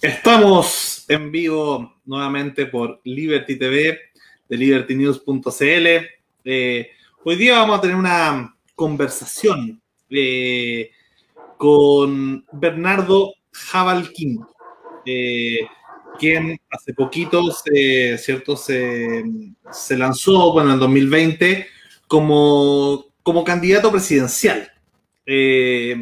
Estamos en vivo nuevamente por Liberty TV de libertynews.cl. Eh, hoy día vamos a tener una conversación eh, con Bernardo Jabalquín, eh, quien hace poquito ¿cierto? Se, se, lanzó, bueno, en 2020 como, como candidato presidencial. Eh,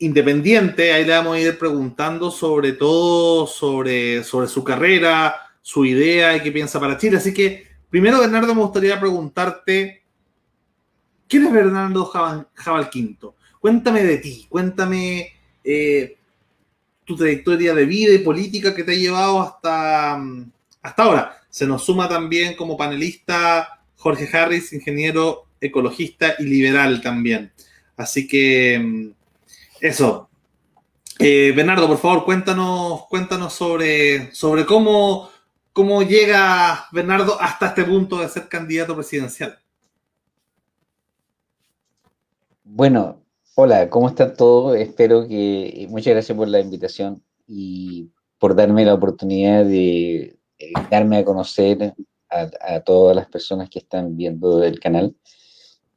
independiente, ahí le vamos a ir preguntando sobre todo sobre, sobre su carrera, su idea y qué piensa para Chile. Así que, primero, Bernardo, me gustaría preguntarte, ¿quién es Bernardo Jabal, Quinto? Cuéntame de ti, cuéntame eh, tu trayectoria de vida y política que te ha llevado hasta, hasta ahora. Se nos suma también como panelista Jorge Harris, ingeniero ecologista y liberal también. Así que eso. Eh, Bernardo, por favor, cuéntanos, cuéntanos sobre, sobre cómo, cómo llega Bernardo hasta este punto de ser candidato presidencial. Bueno, hola, ¿cómo están todos? Espero que. Muchas gracias por la invitación y por darme la oportunidad de eh, darme a conocer a, todas las personas que están viendo el canal.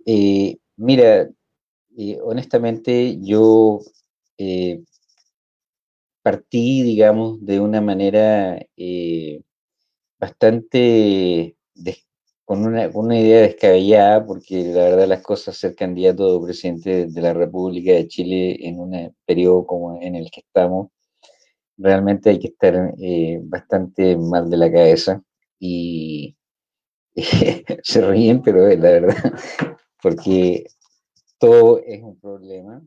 Eh, mira, honestamente, yo eh, partí, digamos, de una manera eh, bastante con, una, idea descabellada, porque la verdad las cosas, ser candidato a presidente de la República de Chile en un periodo como en el que estamos, realmente hay que estar eh, bastante mal de la cabeza y se ríen, pero es la verdad, porque todo es un problema.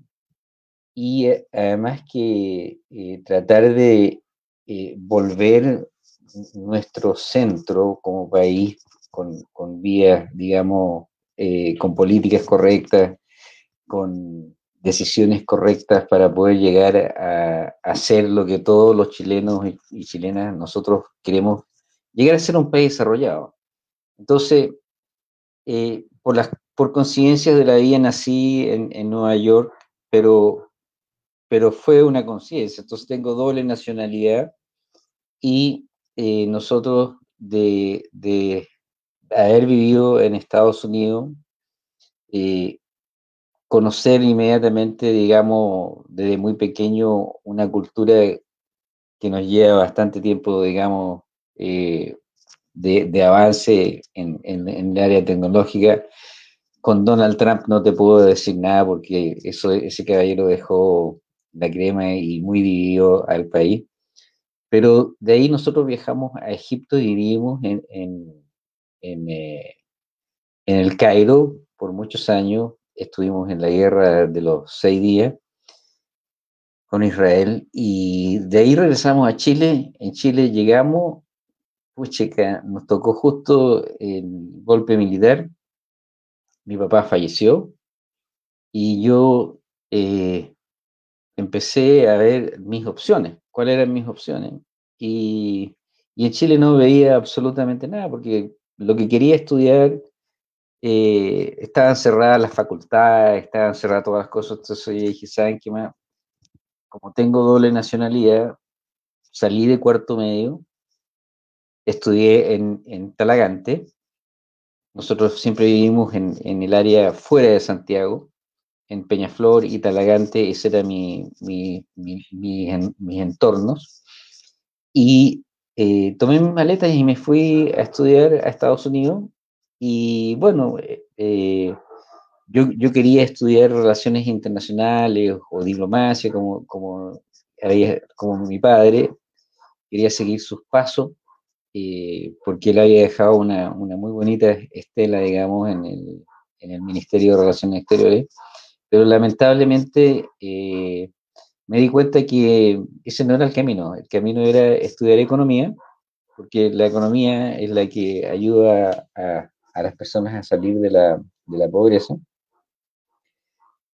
Y eh, además que eh, tratar de eh, volver nuestro centro como país con, con vías, digamos, con políticas correctas, con decisiones correctas para poder llegar a, hacer lo que todos los chilenos y, chilenas nosotros queremos, llegar a ser un país desarrollado. Entonces, por las por conciencias de la vida nací en, Nueva York, pero, pero fue una conciencia. Entonces tengo doble nacionalidad y eh, nosotros de, haber vivido en Estados Unidos, eh, conocer inmediatamente, digamos, desde muy pequeño una cultura que nos lleva bastante tiempo, digamos, eh, de, avance en, en, el área tecnológica, con Donald Trump no te puedo decir nada porque ese caballero dejó la crema y muy dividido al país. Pero de ahí nosotros viajamos a Egipto y vivimos en, en, eh, el Cairo por muchos años. Estuvimos en la guerra de los seis días con Israel y de ahí regresamos a Chile. En Chile llegamos, pucha, nos tocó justo el golpe militar mi papá falleció y yo eh, empecé a ver mis opciones, cuáles eran mis opciones. Y, en Chile no veía absolutamente nada, porque lo que quería estudiar eh, estaban cerradas las facultades, estaban cerradas todas las cosas. Entonces yo dije, ¿saben qué más? Como tengo doble nacionalidad, salí de cuarto medio, estudié en, en Talagante nosotros siempre vivimos en, el área fuera de Santiago, en Peñaflor y Talagante, ese era mi, mis entornos. Y eh, tomé mis maletas y me fui a estudiar a Estados Unidos. Y bueno, eh, yo, yo, quería estudiar relaciones internacionales o diplomacia, como, como, como mi padre, quería seguir sus pasos. Eh, porque él había dejado una, muy bonita estela, digamos, en el, Ministerio de Relaciones Exteriores, pero lamentablemente eh, me di cuenta que ese no era el camino, el camino era estudiar economía, porque la economía es la que ayuda a, las personas a salir de la, pobreza.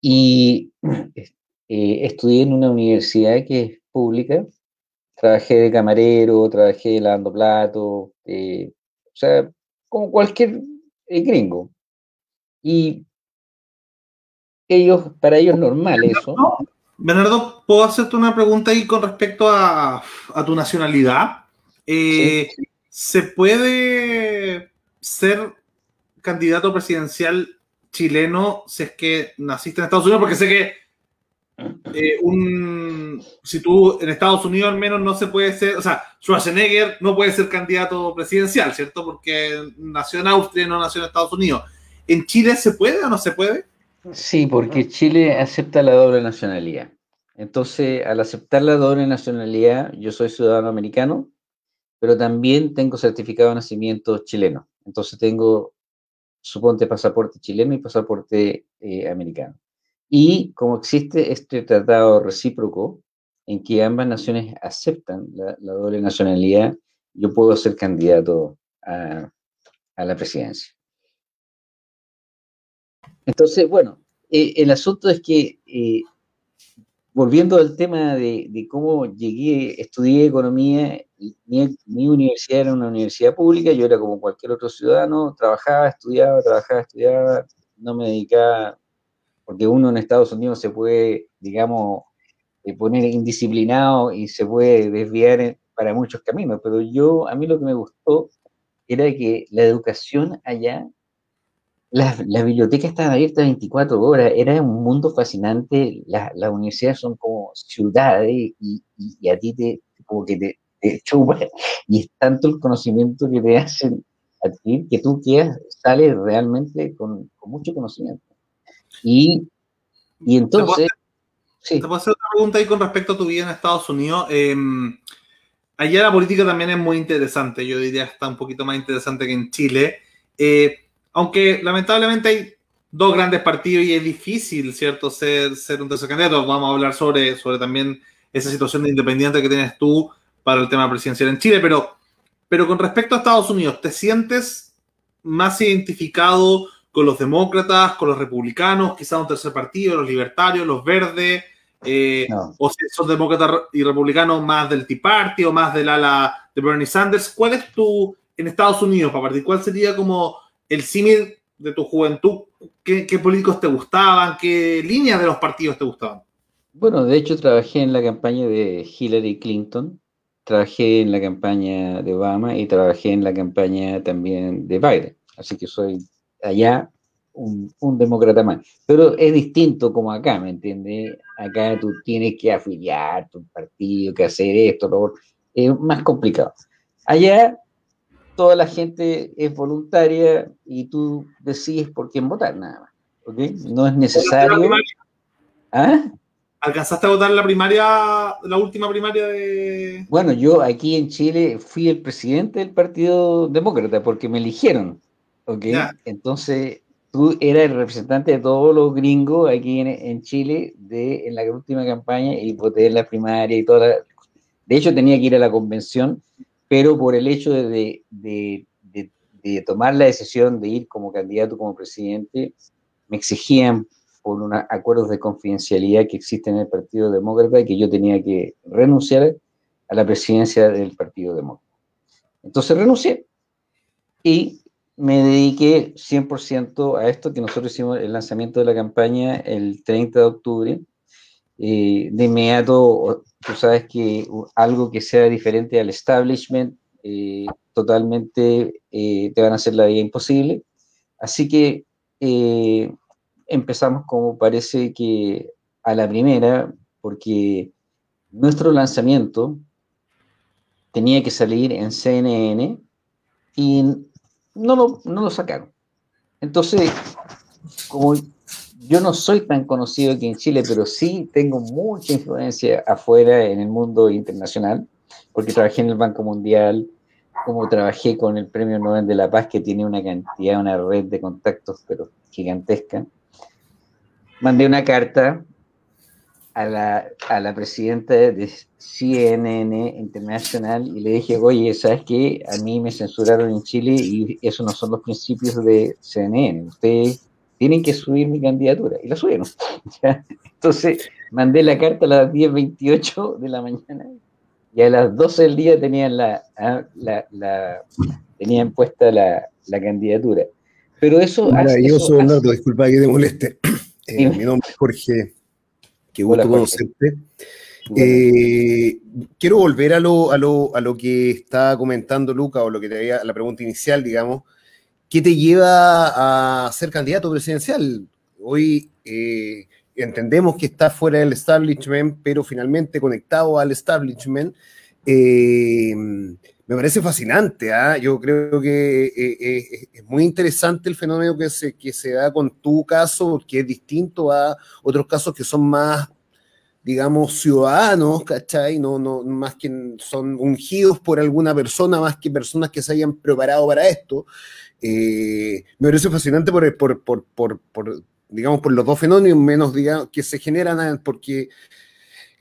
Y eh, estudié en una universidad que es pública, trabajé de camarero, trabajé lavando platos, eh, o sea, como cualquier eh, gringo. Y ellos, para ellos normal eso. Bernardo, ¿puedo hacerte una pregunta ahí con respecto a, tu nacionalidad? Eh, ¿Se puede ser candidato presidencial chileno si es que naciste en Estados Unidos? Porque sé que eh, un, si tú en Estados Unidos al menos no se puede ser, o sea, Schwarzenegger no puede ser candidato presidencial, ¿cierto? Porque nació en Austria, no nació en Estados Unidos. ¿En Chile se puede o no se puede? Sí, porque Chile acepta la doble nacionalidad. Entonces, al aceptar la doble nacionalidad, yo soy ciudadano americano, pero también tengo certificado de nacimiento chileno. Entonces tengo, suponte, pasaporte chileno y pasaporte eh, americano. Y como existe este tratado recíproco en que ambas naciones aceptan la, doble nacionalidad, yo puedo ser candidato a, la presidencia. Entonces, bueno, eh, el asunto es que eh, volviendo al tema de, cómo llegué, estudié economía, mi, universidad era una universidad pública, yo era como cualquier otro ciudadano, trabajaba, estudiaba, trabajaba, estudiaba, no me dedicaba, porque uno en Estados Unidos se puede, digamos, eh, poner indisciplinado y se puede desviar para muchos caminos, pero yo, a mí lo que me gustó era que la educación allá las, bibliotecas estaban abiertas 24 horas, era un mundo fascinante, las universidades son como ciudades y, a ti te, como que te, te y es tanto el conocimiento que te hacen adquirir que tú quedas, sales realmente con, mucho conocimiento. Y, y entonces... ¿Te puedo, hacer, una pregunta ahí con respecto a tu vida en Estados Unidos? Em, allá la política también es muy interesante, yo diría que está un poquito más interesante que en Chile. Eh, aunque lamentablemente hay dos grandes partidos y es difícil, ¿cierto?, ser, ser un tercer candidato. Vamos a hablar sobre, sobre también esa situación de independiente que tienes tú para el tema presidencial en Chile, pero, pero con respecto a Estados Unidos, ¿te sientes más identificado con los demócratas, con los republicanos, quizás un tercer partido, los libertarios, los verdes? Eh, o si son demócratas y republicanos más del Tea Party o más del ala de Bernie Sanders, ¿cuál es tu, en Estados Unidos, para partir, cuál sería como el símil de tu juventud, ¿qué, políticos te gustaban? ¿Qué líneas de los partidos te gustaban? Bueno, de hecho trabajé en la campaña de Hillary Clinton, trabajé en la campaña de Obama y trabajé en la campaña también de Biden. Así que soy allá un, demócrata más. Pero es distinto como acá, ¿me entiendes? Acá tú tienes que afiliar tu partido, que hacer esto, lo Es más complicado. Allá toda la gente es voluntaria y tú decides por quién votar, nada más. ¿okay? No es necesario. ¿Ah? ¿Alcanzaste a votar la primaria, la última primaria de.? Bueno, yo aquí en Chile fui el presidente del Partido Demócrata porque me eligieron. ¿Ok? Entonces, tú eras el representante de todos los gringos aquí en, Chile de, en la última campaña y voté en la primaria y toda De hecho, tenía que ir a la convención pero por el hecho de, tomar la decisión de ir como candidato, como presidente, me exigían por unos acuerdos de confidencialidad que existen en el Partido Demócrata y que yo tenía que renunciar a la presidencia del Partido Demócrata. Entonces renuncié y me dediqué 100% a esto, que nosotros hicimos el lanzamiento de la campaña el 30 de octubre. Eh, de inmediato tú sabes que algo que sea diferente al establishment eh, totalmente eh, te van a hacer la vida imposible. Así que eh, empezamos como parece que a la primera, porque nuestro lanzamiento tenía que salir en CNN y no lo, no lo sacaron. Entonces, como yo no soy tan conocido aquí en Chile, pero sí tengo mucha influencia afuera en el mundo internacional, porque trabajé en el Banco Mundial, como trabajé con el Premio Nobel de la Paz, que tiene una cantidad, una red de contactos, pero gigantesca. Mandé una carta a la, a la presidenta de CNN Internacional y le dije, oye, ¿sabes qué? A mí me censuraron en Chile y eso no son los principios de CNN. Ustedes tienen que subir mi candidatura. Y la subieron. Entonces, mandé la carta a las 10.28 de la mañana y a las 12 del día tenían, la, ah, la, tenían puesta la, candidatura. Pero eso... Maravilloso, Leonardo, disculpa que te moleste. Eh, mi nombre es Jorge Qué gusto conocerte. Eh, quiero volver a lo, a, lo, a lo que estaba comentando Luca, o lo que te había, la pregunta inicial, digamos. ¿Qué te lleva a ser candidato presidencial? Hoy eh, entendemos que está fuera del establishment, pero finalmente conectado al establishment. Eh, me parece fascinante. ¿ah? Yo creo que es muy interesante el fenómeno que se, que se da con tu caso, que es distinto a otros casos que son más digamos, ciudadanos, ¿cachai? No, no, más que son ungidos por alguna persona, más que personas que se hayan preparado para esto. Eh, me parece fascinante por, por, por, por, digamos, por los dos fenómenos menos, digamos, que se generan, porque,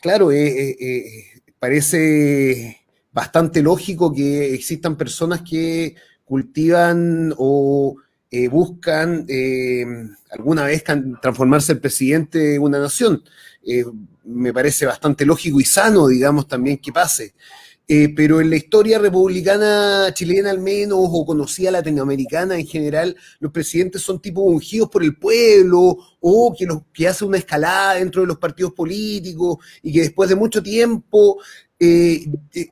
claro, eh, eh, parece bastante lógico que existan personas que cultivan o buscan alguna vez transformarse el presidente de una nación me parece bastante lógico y sano, digamos, también que pase. Eh, pero en la historia republicana chilena al menos, o conocida latinoamericana en general, los presidentes son tipo ungidos por el pueblo, o que, los, que hace una escalada dentro de los partidos políticos, y que después de mucho tiempo eh, eh,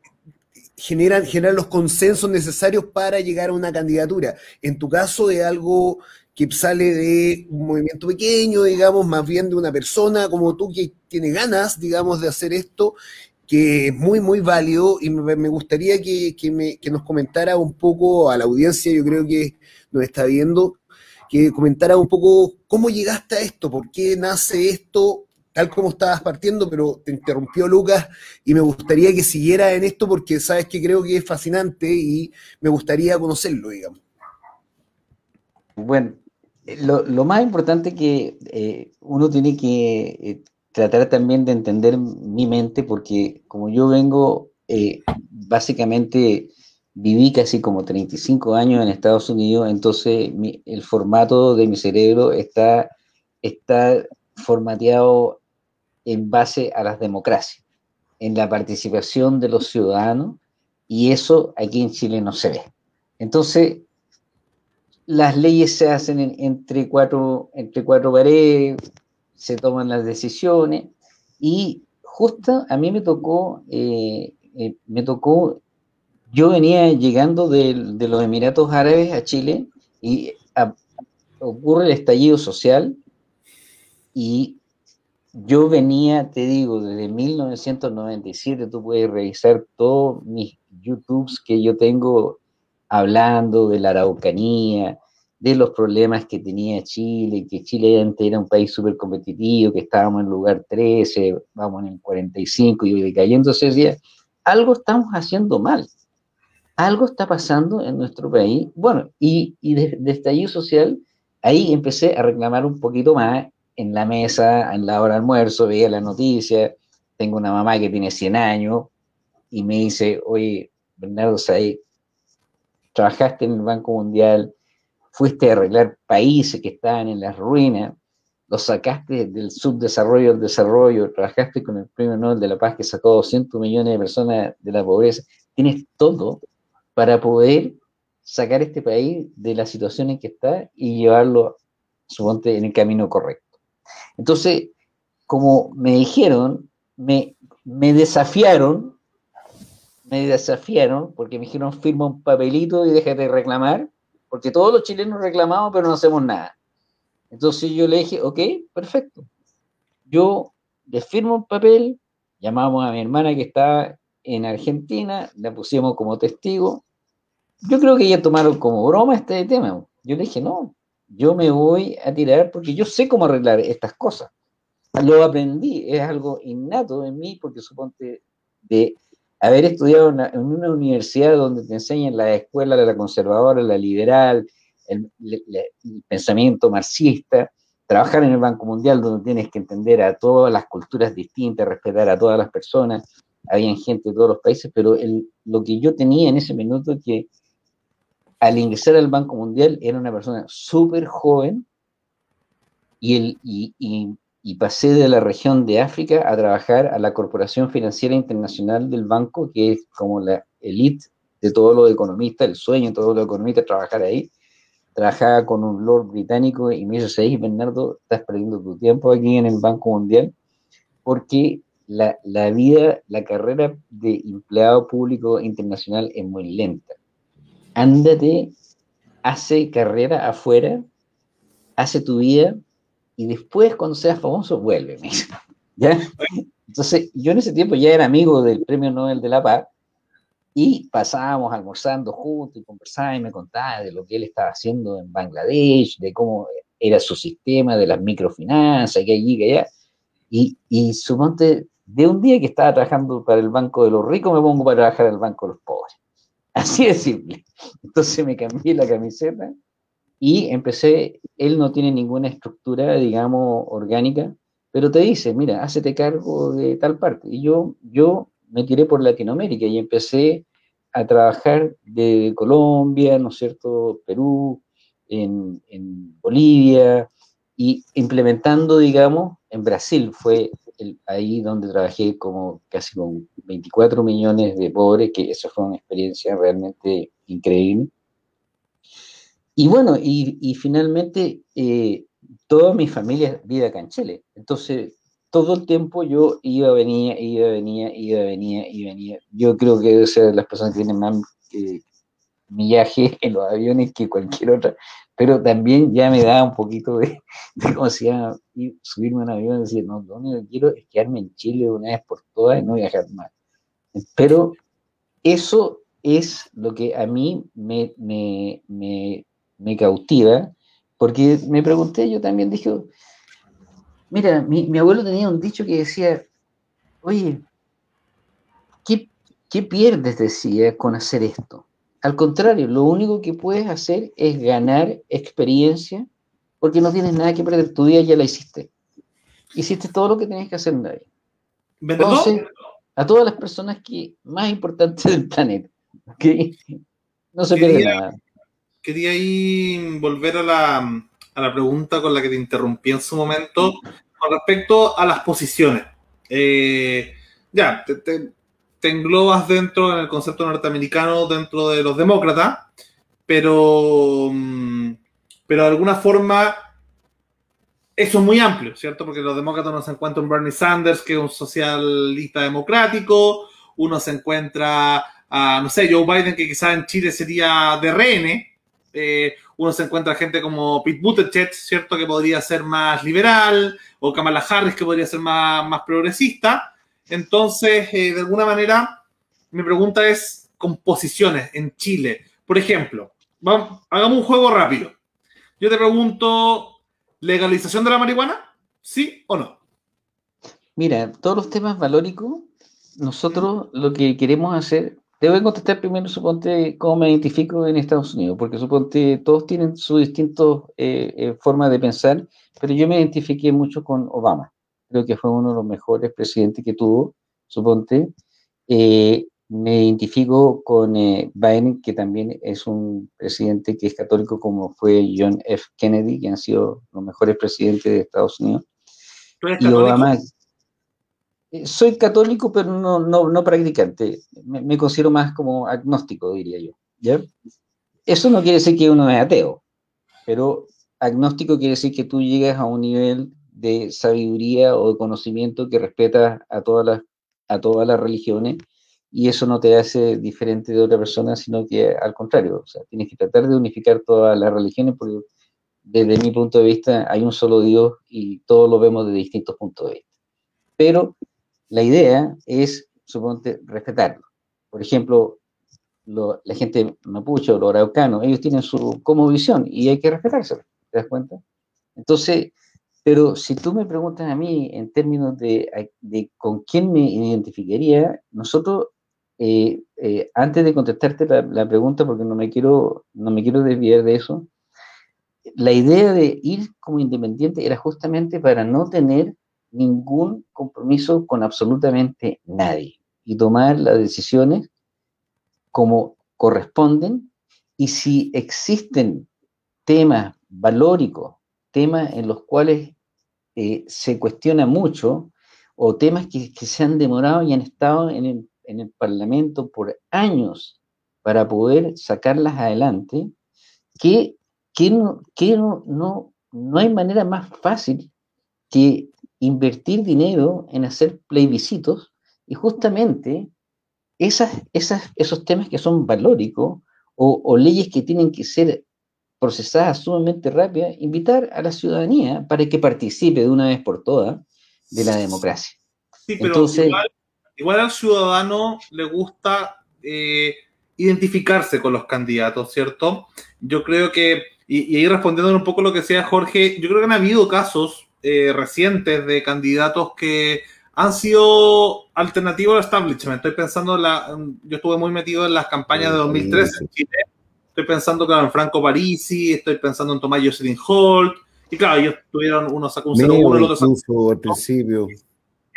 generan, generan los consensos necesarios para llegar a una candidatura. En tu caso, de algo que sale de un movimiento pequeño, digamos, más bien de una persona como tú que tiene ganas, digamos, de hacer esto, que es muy, muy válido y me, gustaría que, nos comentara un poco a la audiencia, yo creo que nos está viendo, que comentara un poco cómo llegaste a esto, por qué nace esto, tal como estabas partiendo, pero te interrumpió Lucas y me gustaría que siguiera en esto porque sabes que creo que es fascinante y me gustaría conocerlo, digamos. Bueno, lo, más importante que eh, uno tiene que eh, tratar también de entender mi mente, porque como yo vengo, eh, básicamente viví casi como 35 años en Estados Unidos, entonces el formato de mi cerebro está, está formateado en base a las democracias, en la participación de los ciudadanos, y eso aquí en Chile no se ve. Entonces, las leyes se hacen entre, cuatro, entre cuatro paredes, se toman las decisiones y justo a mí me tocó, eh, eh, me tocó, yo venía llegando de, los Emiratos Árabes a Chile y ocurre el estallido social y yo venía, te digo, desde 1997, tú puedes revisar todos mis YouTubes que yo tengo hablando de la Araucanía, de los problemas que tenía Chile, que Chile antes era un país súper competitivo, que estábamos en lugar 13, vamos en el 45 y decayéndose, decía, algo estamos haciendo mal, algo está pasando en nuestro país. Bueno, y, y de, de estallido social, ahí empecé a reclamar un poquito más en la mesa, en la hora de almuerzo, veía la noticia, tengo una mamá que tiene 100 años y me dice, oye, Bernardo Saí, trabajaste en el Banco Mundial, fuiste a arreglar países que estaban en las ruinas, los sacaste del subdesarrollo al desarrollo, trabajaste con el Premio Nobel de la Paz que sacó 200 millones de personas de la pobreza, tienes todo para poder sacar este país de la situación en que está y llevarlo, suponte, en el camino correcto. Entonces, como me dijeron, me, desafiaron me desafiaron porque me dijeron firma un papelito y déjate de reclamar, porque todos los chilenos reclamamos pero no hacemos nada. Entonces yo le dije, ok, perfecto. Yo le firmo un papel, llamamos a mi hermana que está en Argentina, la pusimos como testigo. Yo creo que ella tomaron como broma este tema. Yo le dije, no, yo me voy a tirar porque yo sé cómo arreglar estas cosas. Lo aprendí, es algo innato en mí porque suponte de haber estudiado en una universidad donde te enseñan la escuela la conservadora, la liberal, el, pensamiento marxista, trabajar en el Banco Mundial donde tienes que entender a todas las culturas distintas, respetar a todas las personas, había gente de todos los países, pero lo que yo tenía en ese minuto que al ingresar al Banco Mundial era una persona súper joven y, pasé de la región de África a trabajar a la Corporación Financiera Internacional del Banco, que es como la elite de todos los economistas, el sueño de todos los economistas, trabajar ahí. Trabajaba con un lord británico y me dice, Bernardo, estás perdiendo tu tiempo aquí en el Banco Mundial. porque la, vida, la carrera de empleado público internacional es muy lenta. Ándate, hace carrera afuera, hace tu vida y después cuando seas famoso vuelve. ¿Ya? Entonces, yo en ese tiempo ya era amigo del Premio Nobel de la Paz y pasábamos almorzando juntos y conversaba y me contaba de lo que él estaba haciendo en Bangladesh, de cómo era su sistema, de las microfinanzas, que allí, que allá. Y, y suponte, de un día que estaba trabajando para el Banco de los Ricos, me pongo para trabajar el Banco de los Pobres. Así de simple. Entonces me cambié la camiseta y empecé, él no tiene ninguna estructura, digamos, orgánica, pero te dice, mira, hácete cargo de tal parte. Y yo, yo me tiré por Latinoamérica y empecé a trabajar de Colombia, ¿no es cierto?, Perú, en, en Bolivia, y implementando, digamos, en Brasil fue ahí donde trabajé como casi con 24 millones de pobres, que eso fue una experiencia realmente increíble. Y bueno, y, finalmente eh, toda mi familia vive acá en Chile. Entonces, todo el tiempo yo iba, venía, iba, venía, iba, venía, y venía. Yo creo que ser de las personas que tienen más eh, millaje en los aviones que cualquier otra, pero también ya me da un poquito de, como se llama, subirme a un avión y decir, no, lo único que quiero es quedarme en Chile una vez por todas y no viajar más. Pero eso es lo que a mí me, me, me, me cautiva porque me pregunté, yo también dije, mira, mi, abuelo tenía un dicho que decía, oye, ¿qué, ¿qué, pierdes, decía, con hacer esto? Al contrario, lo único que puedes hacer es ganar experiencia porque no tienes nada que perder. Tu día ya la hiciste. Hiciste todo lo que tenías que hacer en la vida. Entonces, a todas las personas que más importantes del planeta. No se pierde nada quería ahí volver a la, pregunta con la que te interrumpí en su momento, con respecto a las posiciones. Eh, ya, te, englobas dentro, en el concepto norteamericano, dentro de los demócratas, pero, mm, pero de alguna forma eso es muy amplio, ¿cierto? Porque los demócratas no se encuentran un Bernie Sanders, que es un socialista democrático, uno se encuentra a, no sé, Joe Biden, que quizás en Chile sería de RN, eh, uno se encuentra gente como Pete Buttigieg, ¿cierto? Que podría ser más liberal, o Kamala Harris, que podría ser más, más progresista. Entonces, eh, de alguna manera, mi pregunta es composiciones en Chile. Por ejemplo, vamos, hagamos un juego rápido. Yo te pregunto, ¿legalización de la marihuana? ¿Sí o no? Mira, todos los temas valóricos, nosotros lo que queremos hacer te voy a contestar primero, suponte, cómo me identifico en Estados Unidos, porque suponte, todos tienen sus distintas eh, eh, formas de pensar, pero yo me identifiqué mucho con Obama. Creo que fue uno de los mejores presidentes que tuvo, suponte. Eh, me identifico con Biden, que también es un presidente que es católico, como fue John F. Kennedy, que han sido los mejores presidentes de Estados Unidos. Y Obama, eh, soy católico, pero no, no, no practicante. Me, considero más como agnóstico, diría yo. ¿ya? Eso no quiere decir que uno es ateo, pero agnóstico quiere decir que tú llegas a un nivel de sabiduría o de conocimiento que respeta a todas las, a todas las religiones y eso no te hace diferente de otra persona, sino que al contrario, tienes que tratar de unificar todas las religiones porque desde mi punto de vista hay un solo Dios y todos lo vemos de distintos puntos de vista. Pero la idea es, suponte, respetarlo. Por ejemplo, la gente mapuche o los araucanos, ellos tienen su como visión y hay que respetárselo, ¿te das cuenta? Entonces, pero si tú me preguntas a mí en términos de, con quién me identificaría, nosotros, eh, eh, antes de contestarte la, pregunta, porque no me, quiero, no me quiero desviar de eso, la idea de ir como independiente era justamente para no tener ningún compromiso con absolutamente nadie y tomar las decisiones como corresponden. Y si existen temas valóricos, temas en los cuales eh, se cuestiona mucho o temas que, se han demorado y han estado en el, Parlamento por años para poder sacarlas adelante, que, que, no, que no, no, no hay manera más fácil que invertir dinero en hacer plebiscitos y justamente esos temas que son valóricos o leyes que tienen que ser procesadas sumamente rápidas, invitar a la ciudadanía para que participe de una vez por todas de la democracia. Sí, pero igual, al ciudadano le gusta eh, identificarse con los candidatos, ¿cierto? Yo creo que, y, ahí respondiendo un poco lo que decía Jorge, yo creo que han habido casos eh, recientes de candidatos que han sido alternativos al establishment. Estoy pensando, en la, yo estuve muy metido en las campañas de 2013 en Chile. Estoy pensando claro, en Franco Parisi, estoy pensando en Tomás Jocelyn Holt. Y claro, ellos tuvieron, uno sacó un 0-1, el otro sacó al principio.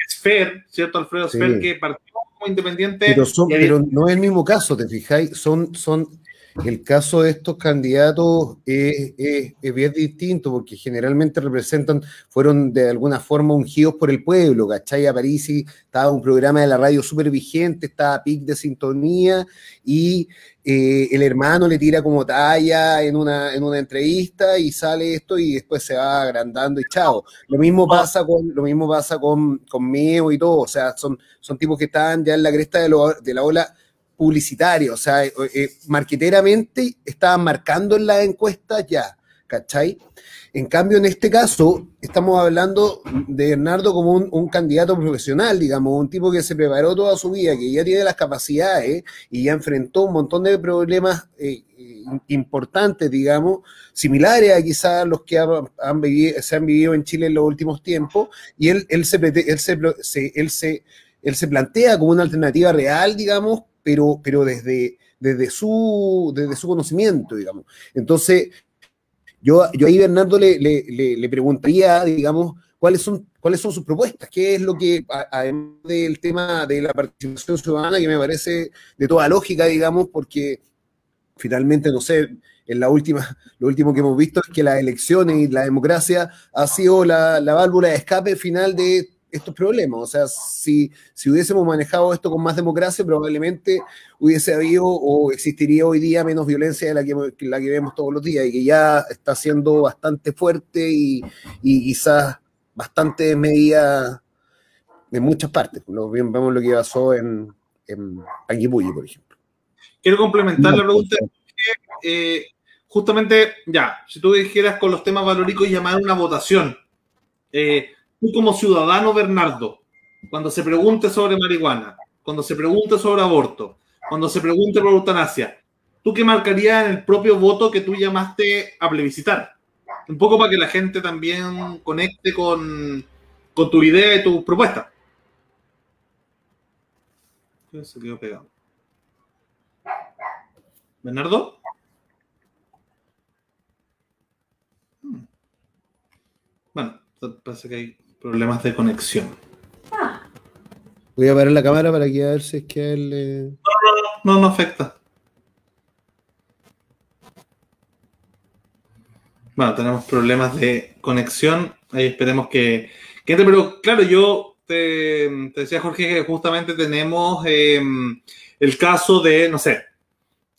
Sfer, ¿cierto? Alfredo sí. Sfer, que partió como independiente. Pero, son, pero no es el mismo caso, ¿te fijáis? Son, son, el caso de estos candidatos es, es, es, bien distinto porque generalmente representan, fueron de alguna forma ungidos por el pueblo, ¿cachai? A Parisi estaba un programa de la radio súper vigente, estaba PIC de sintonía y eh, el hermano le tira como talla en una, en una entrevista y sale esto y después se va agrandando y chao. Lo mismo pasa con, lo mismo pasa con, con Meo y todo, o sea, son, son tipos que están ya en la cresta de, lo, de la ola publicitaria, o sea, eh, eh, marqueteramente estaban marcando en las encuestas ya, ¿cachai? En cambio, en este caso, estamos hablando de Bernardo como un, candidato profesional, digamos, un tipo que se preparó toda su vida, que ya tiene las capacidades y ya enfrentó un montón de problemas eh, importantes, digamos, similares a quizás los que han vivido, se han vivido en Chile en los últimos tiempos, y él, él, se, él, se, él, se, él se plantea como una alternativa real, digamos, pero, pero desde, desde, su, desde su conocimiento, digamos. Entonces, yo, yo ahí, Bernardo, le, le, le, preguntaría, digamos, cuáles son, cuáles son sus propuestas, qué es lo que, además del tema de la participación ciudadana, que me parece de toda lógica, digamos, porque finalmente, no sé, en la última, lo último que hemos visto es que las elecciones y la democracia ha sido la, la válvula de escape final de estos problemas. O sea, si, si hubiésemos manejado esto con más democracia, probablemente hubiese habido o existiría hoy día menos violencia de la que, la que vemos todos los días y que ya está siendo bastante fuerte y, y quizás bastante medida en muchas partes. Lo, vemos lo que pasó en, en por ejemplo. Quiero complementar la pregunta. Eh, justamente, ya, si tú dijeras con los temas valóricos llamar una votación, eh, tú como ciudadano, Bernardo, cuando se pregunte sobre marihuana, cuando se pregunte sobre aborto, cuando se pregunte por eutanasia, ¿tú qué marcarías en el propio voto que tú llamaste a plebiscitar? Un poco para que la gente también conecte con, tu idea y tu propuesta. Se quedó pegado. ¿Bernardo? Hmm. Bueno, parece que hay problemas de conexión. Voy a parar la cámara para que a ver si es que él. Eh... No, no, no, no afecta. Bueno, tenemos problemas de conexión. Ahí esperemos que. Pero claro, yo te, te, decía, Jorge, que justamente tenemos eh, el caso de, no sé,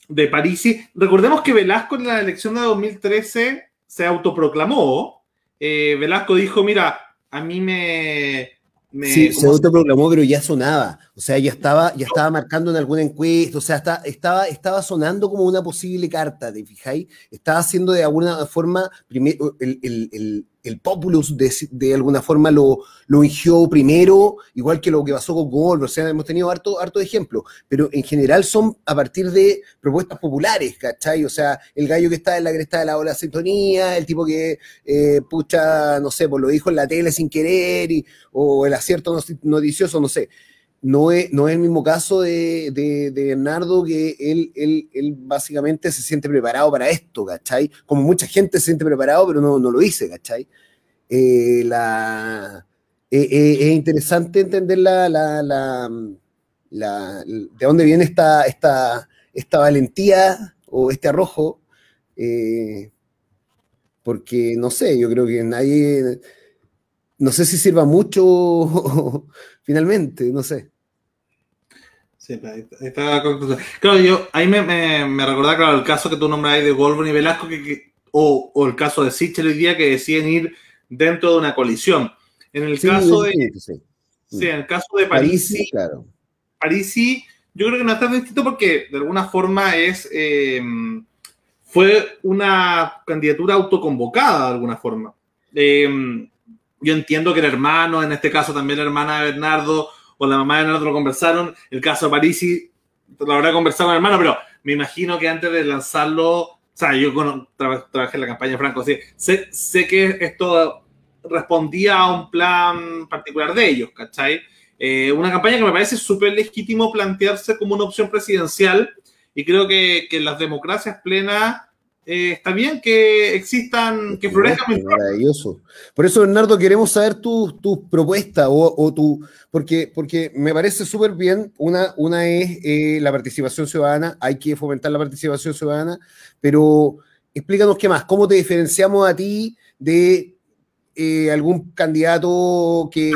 de Parisi. Recordemos que Velasco en la elección de 2013 se autoproclamó. Eh, Velasco dijo: Mira, a mí me... me sí, se autoproclamó, pero ya sonaba. O sea, ya estaba, ya estaba marcando en alguna encuesta, o sea, está, estaba, estaba sonando como una posible carta, ¿te fijáis? Estaba haciendo de alguna forma primero el, el, el, el populus de, de, alguna forma lo, lo ingió primero, igual que lo que pasó con Gold, o sea, hemos tenido harto, harto de ejemplos, pero en general son a partir de propuestas populares, ¿cachai? O sea, el gallo que está en la cresta de la ola sintonía, el tipo que eh, pucha, no sé, pues lo dijo en la tele sin querer, y, o el acierto noticioso, no sé no es, no es el mismo caso de, de, de Bernardo, que él, él, él, básicamente se siente preparado para esto, ¿cachai? Como mucha gente se siente preparado, pero no, no lo dice, ¿cachai? Eh, la, eh, eh, es interesante entender la, la, la, de dónde viene esta, esta, esta valentía o este arrojo, porque no sé, yo creo que nadie, no sé si sirva mucho finalmente, no sé. Sí, ahí está Claro, yo, ahí me, me, me recordaba, claro, el caso que tú nombras de Goldberg y Velasco, que, que, o, o, el caso de Sichel hoy día, que deciden ir dentro de una colisión. En el caso de. Sí. en el caso de París, sí, claro. París sí, yo creo que no está distinto porque de alguna forma es. Eh, fue una candidatura autoconvocada de alguna forma. Eh, yo entiendo que el hermano, en este caso también la hermana de Bernardo o la mamá de Bernardo lo conversaron. El caso de Parisi lo habrá conversado con el hermano, pero me imagino que antes de lanzarlo, o sea, yo trabajé en la campaña de Franco, sé, sé que esto respondía a un plan particular de ellos, ¿cachai? Eh, una campaña que me parece súper legítimo plantearse como una opción presidencial y creo que las democracias plenas eh, está bien que existan, que florezcan. Maravilloso. Por eso, Bernardo, queremos saber tus tu propuestas o, o, tu, porque, porque me parece súper bien. Una, una es eh, la participación ciudadana, hay que fomentar la participación ciudadana, pero explícanos qué más, cómo te diferenciamos a ti de eh, algún candidato que,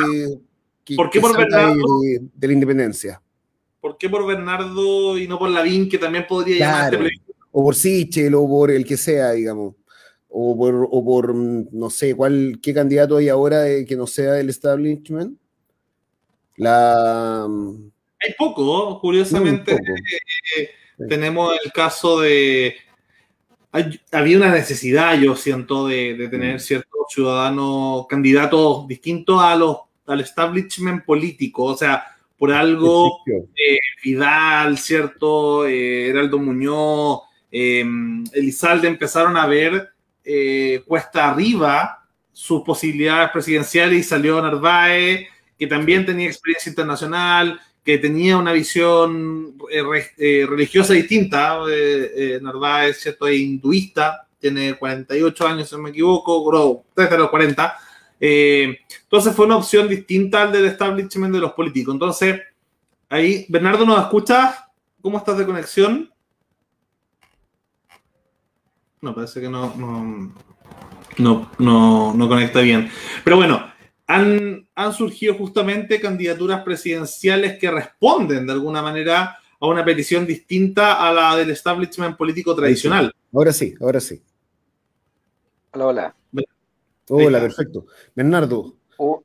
¿Por qué por Bernardo? De, la independencia. ¿Por qué por Bernardo y no por Lavín, que también podría claro o por Sichel o por el que sea, digamos. O por, o por no sé, cuál, qué candidato hay ahora que no sea del establishment. La. Hay poco, curiosamente. Eh, tenemos el caso de. había una necesidad, yo siento, de, tener mm. ciertos ciudadanos candidatos distintos a los, al establishment político. O sea, por algo, eh, Vidal, ¿cierto? Eh, Heraldo Muñoz, eh, Elizalde empezaron a ver eh, cuesta arriba sus posibilidades presidenciales y salió Narváez, que también tenía experiencia internacional, que tenía una visión eh, religiosa distinta. Narváez, ¿cierto? Es hinduista, tiene 48 años, si no me equivoco, desde los 40. entonces fue una opción distinta al del establishment de los políticos. Entonces, ahí, Bernardo, ¿nos escuchas? ¿Cómo estás de conexión? No, parece que no, no, no, conecta bien. Pero bueno, han, han, surgido justamente candidaturas presidenciales que responden de alguna manera a una petición distinta a la del establishment político tradicional. Ahora sí, ahora sí. Hola, hola. Hola, perfecto. Bernardo,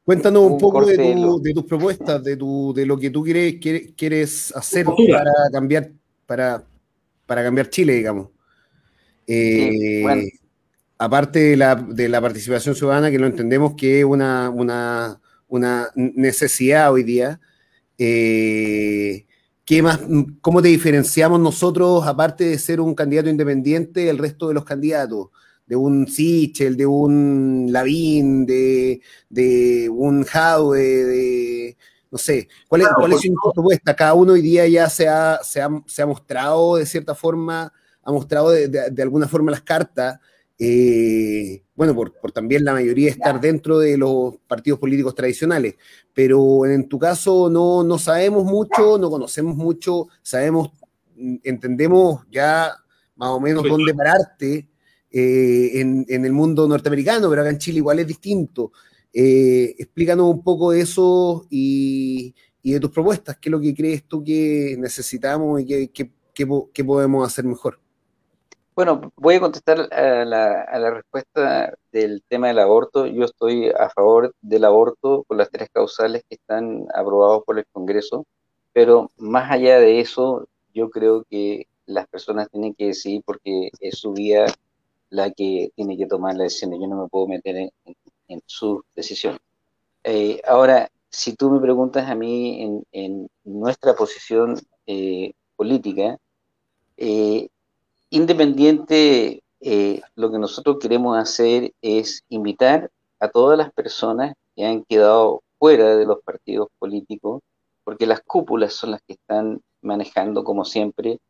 cuéntanos un, poco de, tus propuestas, de, tu, de lo que tú quieres, quieres, hacer para cambiar, para, para cambiar Chile, digamos. Eh, aparte de la, participación ciudadana, que lo entendemos que es una, necesidad hoy día, eh, ¿qué más, ¿cómo te diferenciamos nosotros, aparte de ser un candidato independiente, el resto de los candidatos? de un Sichel, de un Lavín, de, un Jaue, de, no sé, ¿cuál es, cuál es su propuesta? Cada uno hoy día ya se se ha, mostrado de cierta forma ha mostrado de, alguna forma las cartas, eh, bueno, por, también la mayoría estar dentro de los partidos políticos tradicionales, pero en tu caso no, no sabemos mucho, no conocemos mucho, sabemos, entendemos ya más o menos dónde pararte eh, en, el mundo norteamericano, pero acá en Chile igual es distinto. Eh, explícanos un poco de eso y, de tus propuestas, qué es lo que crees tú que necesitamos y qué podemos hacer mejor. Bueno, voy a contestar a la, respuesta del tema del aborto. Yo estoy a favor del aborto por las tres causales que están aprobados por el Congreso, pero más allá de eso, yo creo que las personas tienen que decidir porque es su vida la que tiene que tomar la decisión. Yo no me puedo meter en, su decisión. Eh, ahora, si tú me preguntas a mí en, nuestra posición eh, política, eh, Independiente, eh, lo que nosotros queremos hacer es invitar a todas las personas que han quedado fuera de los partidos políticos, porque las cúpulas son las que están manejando, como siempre,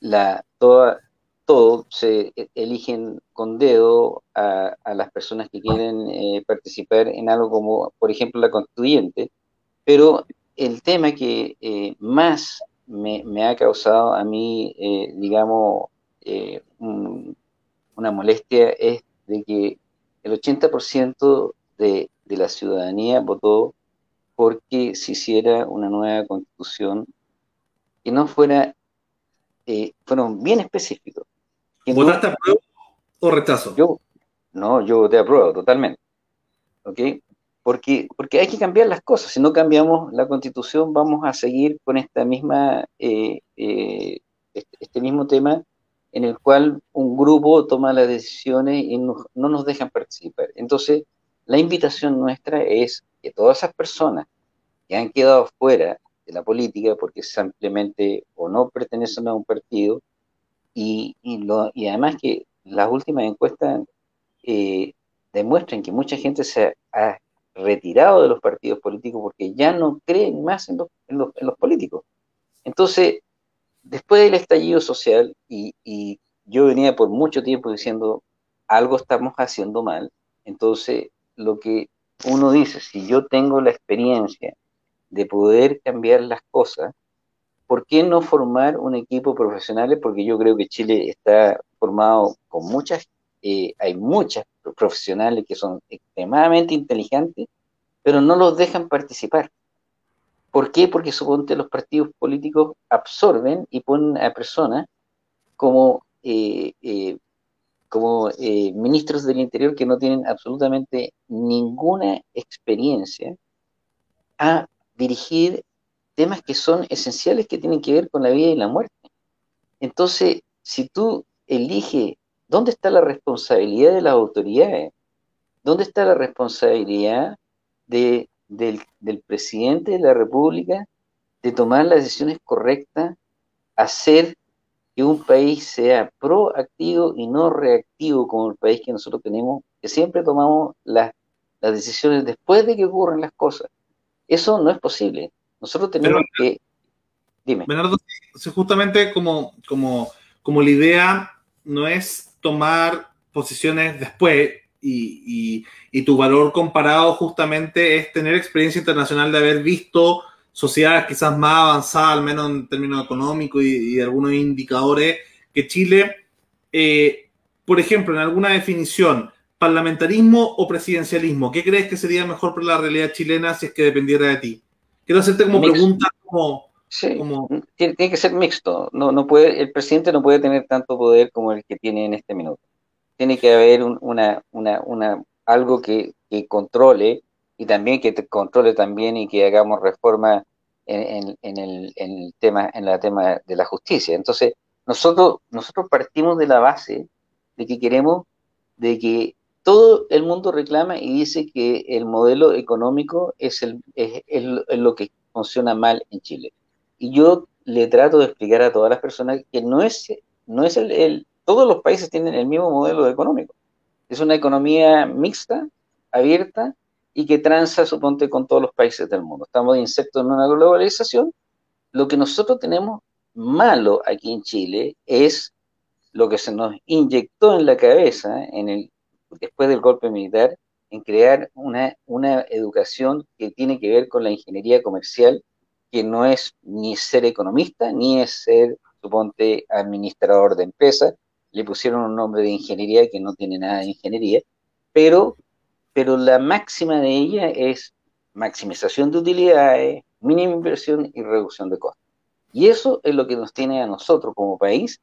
la, toda, todo, se eligen con dedo a, las personas que quieren eh, participar en algo como, por ejemplo, la constituyente, pero el tema que eh, más me, ha causado a mí, digamos, eh, una molestia es de que el 80% de, de la ciudadanía votó porque se hiciera una nueva constitución que no fuera, eh, fueron bien específicos. ¿Votaste a prueba o rechazo? Yo, no, yo voté a prueba totalmente. ¿Ok? porque, porque hay que cambiar las cosas. Si no cambiamos la constitución, vamos a seguir con esta misma, eh, eh, este, este, mismo tema en el cual un grupo toma las decisiones y no, no nos dejan participar. Entonces, la invitación nuestra es que todas esas personas que han quedado fuera de la política porque simplemente o no pertenecen a un partido y, y además que las últimas encuestas eh, demuestran que mucha gente se ha retirado de los partidos políticos porque ya no creen más en los, en los, en los políticos. Entonces, después del estallido social, y, yo venía por mucho tiempo diciendo, algo estamos haciendo mal, entonces lo que uno dice, si yo tengo la experiencia de poder cambiar las cosas, ¿por qué no formar un equipo profesional? Porque yo creo que Chile está formado con muchas, eh, hay muchas profesionales que son extremadamente inteligentes, pero no los dejan participar. ¿Por qué? Porque suponte los partidos políticos absorben y ponen a personas como, eh, eh, como ministros del Interior que no tienen absolutamente ninguna experiencia a dirigir temas que son esenciales que tienen que ver con la vida y la muerte. Entonces, si tú eliges dónde está la responsabilidad de las autoridades, dónde está la responsabilidad de, del, del, presidente de la República de tomar las decisiones correctas, hacer que un país sea proactivo y no reactivo como el país que nosotros tenemos, que siempre tomamos las, las decisiones después de que ocurren las cosas. Eso no es posible. Nosotros tenemos que... Dime. Bernardo, justamente como, como, como la idea no es tomar posiciones después y, y, y, tu valor comparado justamente es tener experiencia internacional de haber visto sociedades quizás más avanzadas, al menos en términos económicos y, algunos indicadores, que Chile, eh, por ejemplo, en alguna definición, parlamentarismo o presidencialismo, ¿qué crees que sería mejor para la realidad chilena si es que dependiera de ti? Quiero hacerte como pregunta como... Sí, como... Tiene, tiene, que ser mixto. No, no puede, el presidente no puede tener tanto poder como el que tiene en este minuto. Tiene que haber un, una, algo que, controle y también que controle también y que hagamos reforma en, el, en, el, tema, en la tema de la justicia. Entonces, nosotros, nosotros partimos de la base de que queremos de que todo el mundo reclama y dice que el modelo económico es, el, es, es, lo que funciona mal en Chile. Y yo le trato de explicar a todas las personas que no es, no es el, todos los países tienen el mismo modelo económico. Es una economía mixta, abierta y que transa, suponte, con todos los países del mundo. Estamos insectos en una globalización. Lo que nosotros tenemos malo aquí en Chile es lo que se nos inyectó en la cabeza después del golpe militar, en crear una, una educación que tiene que ver con la ingeniería comercial, que no es ni ser economista, ni es ser, suponte, administrador de empresas. Le pusieron un nombre de ingeniería que no tiene nada de ingeniería, pero, pero la máxima de ella es maximización de utilidades, mínima inversión y reducción de costos. Y eso es lo que nos tiene a nosotros como país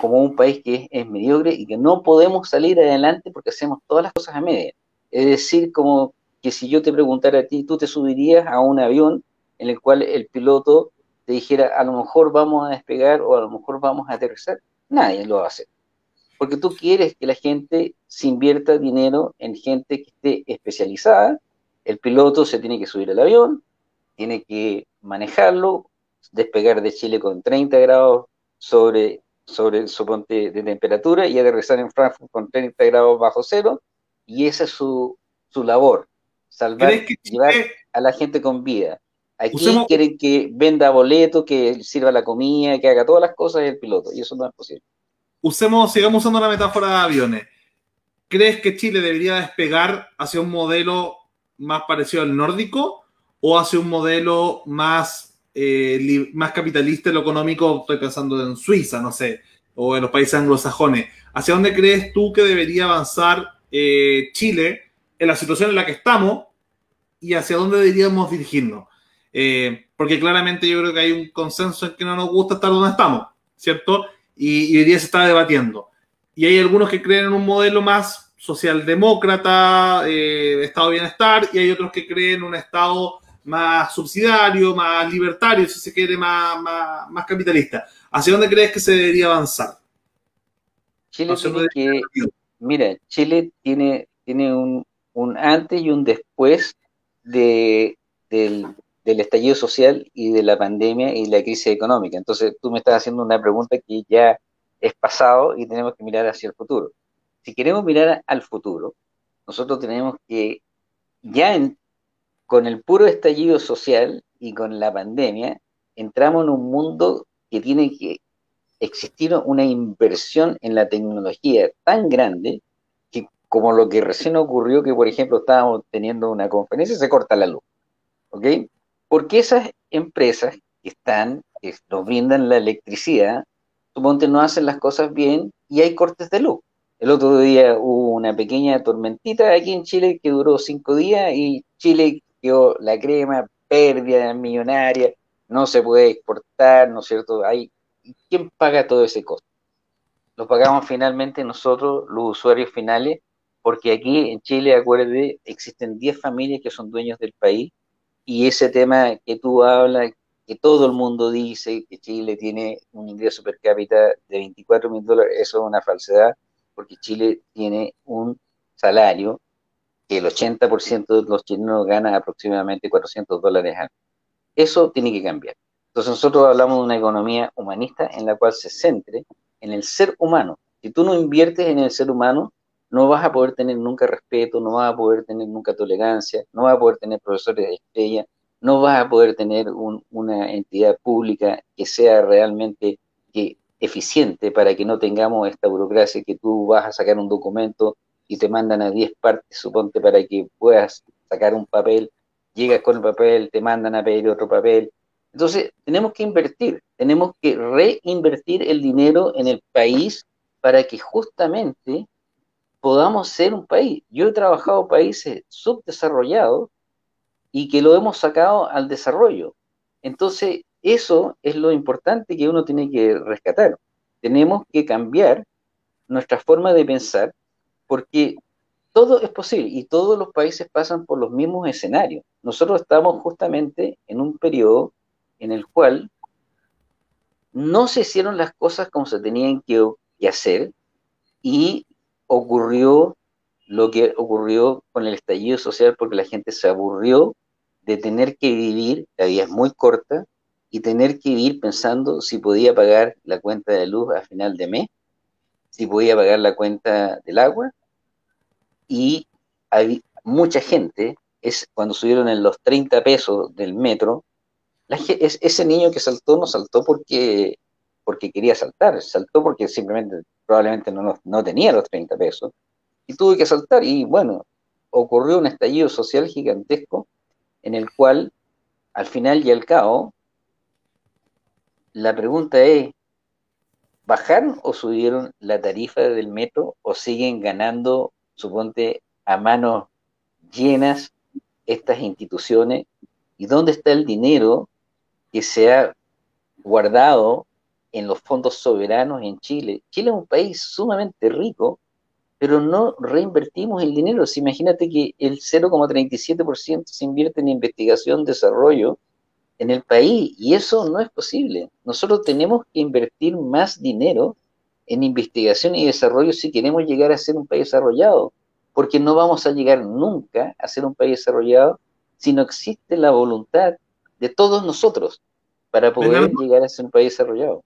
como un país que es, mediocre y que no podemos salir adelante porque hacemos todas las cosas a media. Es decir, como que si yo te preguntara a ti, tú te subirías a un avión en el cual el piloto te dijera, a lo mejor vamos a despegar o a lo mejor vamos a aterrizar. Nadie lo va a hacer. Porque tú quieres que la gente se invierta dinero en gente que esté especializada. El piloto se tiene que subir al avión, tiene que manejarlo, despegar de Chile con 30 grados sobre sobre su ponte de temperatura y aterrizar en Frankfurt con 30 grados bajo cero, y esa es su, su labor, salvar, llevar a la gente con vida. Aquí Usemos... quieren que venda boleto, que sirva la comida, que haga todas las cosas el piloto, y eso no es posible. Usemos, sigamos usando la metáfora de aviones. ¿Crees que Chile debería despegar hacia un modelo más parecido al nórdico o hacia un modelo más eh, más capitalista en lo económico, estoy pensando en Suiza, no sé, o en los países anglosajones. ¿Hacia dónde crees tú que debería avanzar eh, Chile en la situación en la que estamos y hacia dónde deberíamos dirigirnos? Eh, porque claramente yo creo que hay un consenso en que no nos gusta estar donde estamos, ¿cierto? Y, y hoy día se está debatiendo. Y hay algunos que creen en un modelo más socialdemócrata, eh, Estado de bienestar, y hay otros que creen un Estado más subsidiario, más libertario, si se quiere, más, más, capitalista. ¿Hacia dónde crees que se debería avanzar? Chile tiene que, mira, Chile tiene, tiene un, antes y un después de, del, del estallido social y de la pandemia y la crisis económica. Entonces, tú me estás haciendo una pregunta que ya es pasado y tenemos que mirar hacia el futuro. Si queremos mirar al futuro, nosotros tenemos que ya con el puro estallido social y con la pandemia, entramos en un mundo que tiene que existir una inversión en la tecnología tan grande que como lo que recién ocurrió, que por ejemplo estábamos teniendo una conferencia se corta la luz. ¿Ok? Porque esas empresas que están, que nos brindan la electricidad, suponte no hacen las cosas bien y hay cortes de luz. El otro día hubo una pequeña tormentita aquí en Chile que duró cinco días y Chile quedó la crema, pérdida millonaria, no se puede exportar, ¿no es cierto? Hay, ¿Quién paga todo ese costo? Lo pagamos finalmente nosotros, los usuarios finales, porque aquí en Chile, acuérdate, existen 10 familias que son dueños del país y ese tema que tú hablas, que todo el mundo dice que Chile tiene un ingreso per cápita de 24 mil dólares, eso es una falsedad, porque Chile tiene un salario que el 80% de los chilenos gana aproximadamente 400 dólares al Eso tiene que cambiar. Entonces nosotros hablamos de una economía humanista en la cual se centre en el ser humano. Si tú no inviertes en el ser humano, no vas a poder tener nunca respeto, no vas a poder tener nunca tolerancia, no vas a poder tener profesores de estrella, no vas a poder tener una entidad pública que sea realmente eficiente para que no tengamos esta burocracia que tú vas a sacar un documento y te mandan a 10 partes, suponte, para que puedas sacar un papel, llegas con el papel, te mandan a pedir otro papel. Entonces, tenemos que invertir, tenemos que reinvertir el dinero en el país para que justamente podamos ser un país. Yo he trabajado países subdesarrollados y que lo hemos sacado al desarrollo. Entonces, eso es lo importante que uno tiene que rescatar. Tenemos que cambiar nuestra forma de pensar porque todo es posible y todos los países pasan por los mismos escenarios. Nosotros estamos justamente en un periodo en el cual no se hicieron las cosas como se tenían que, hacer y ocurrió lo que ocurrió con el estallido social porque la gente se aburrió de tener que vivir, la vida es muy corta, y tener que vivir pensando si podía pagar la cuenta de luz a final de mes, si podía pagar la cuenta del agua, y hay mucha gente, es cuando subieron en los 30 pesos del metro, ese niño que saltó no saltó porque, porque quería saltar, saltó porque simplemente probablemente no, no tenía los 30 pesos y tuvo que saltar y bueno, ocurrió un estallido social gigantesco en el cual al final y al cabo la pregunta es, ¿bajaron o subieron la tarifa del metro o siguen ganando suponte, a manos llenas estas instituciones y dónde está el dinero que se ha guardado en los fondos soberanos en Chile. Chile es un país sumamente rico, pero no reinvertimos el dinero. Si imagínate que el 0,37% se invierte en investigación, desarrollo en el país, y eso no es posible. Nosotros tenemos que invertir más dinero en investigación y desarrollo si queremos llegar a ser un país desarrollado, porque no vamos a llegar nunca a ser un país desarrollado si no existe la voluntad de todos nosotros para poder llegar a ser un país desarrollado.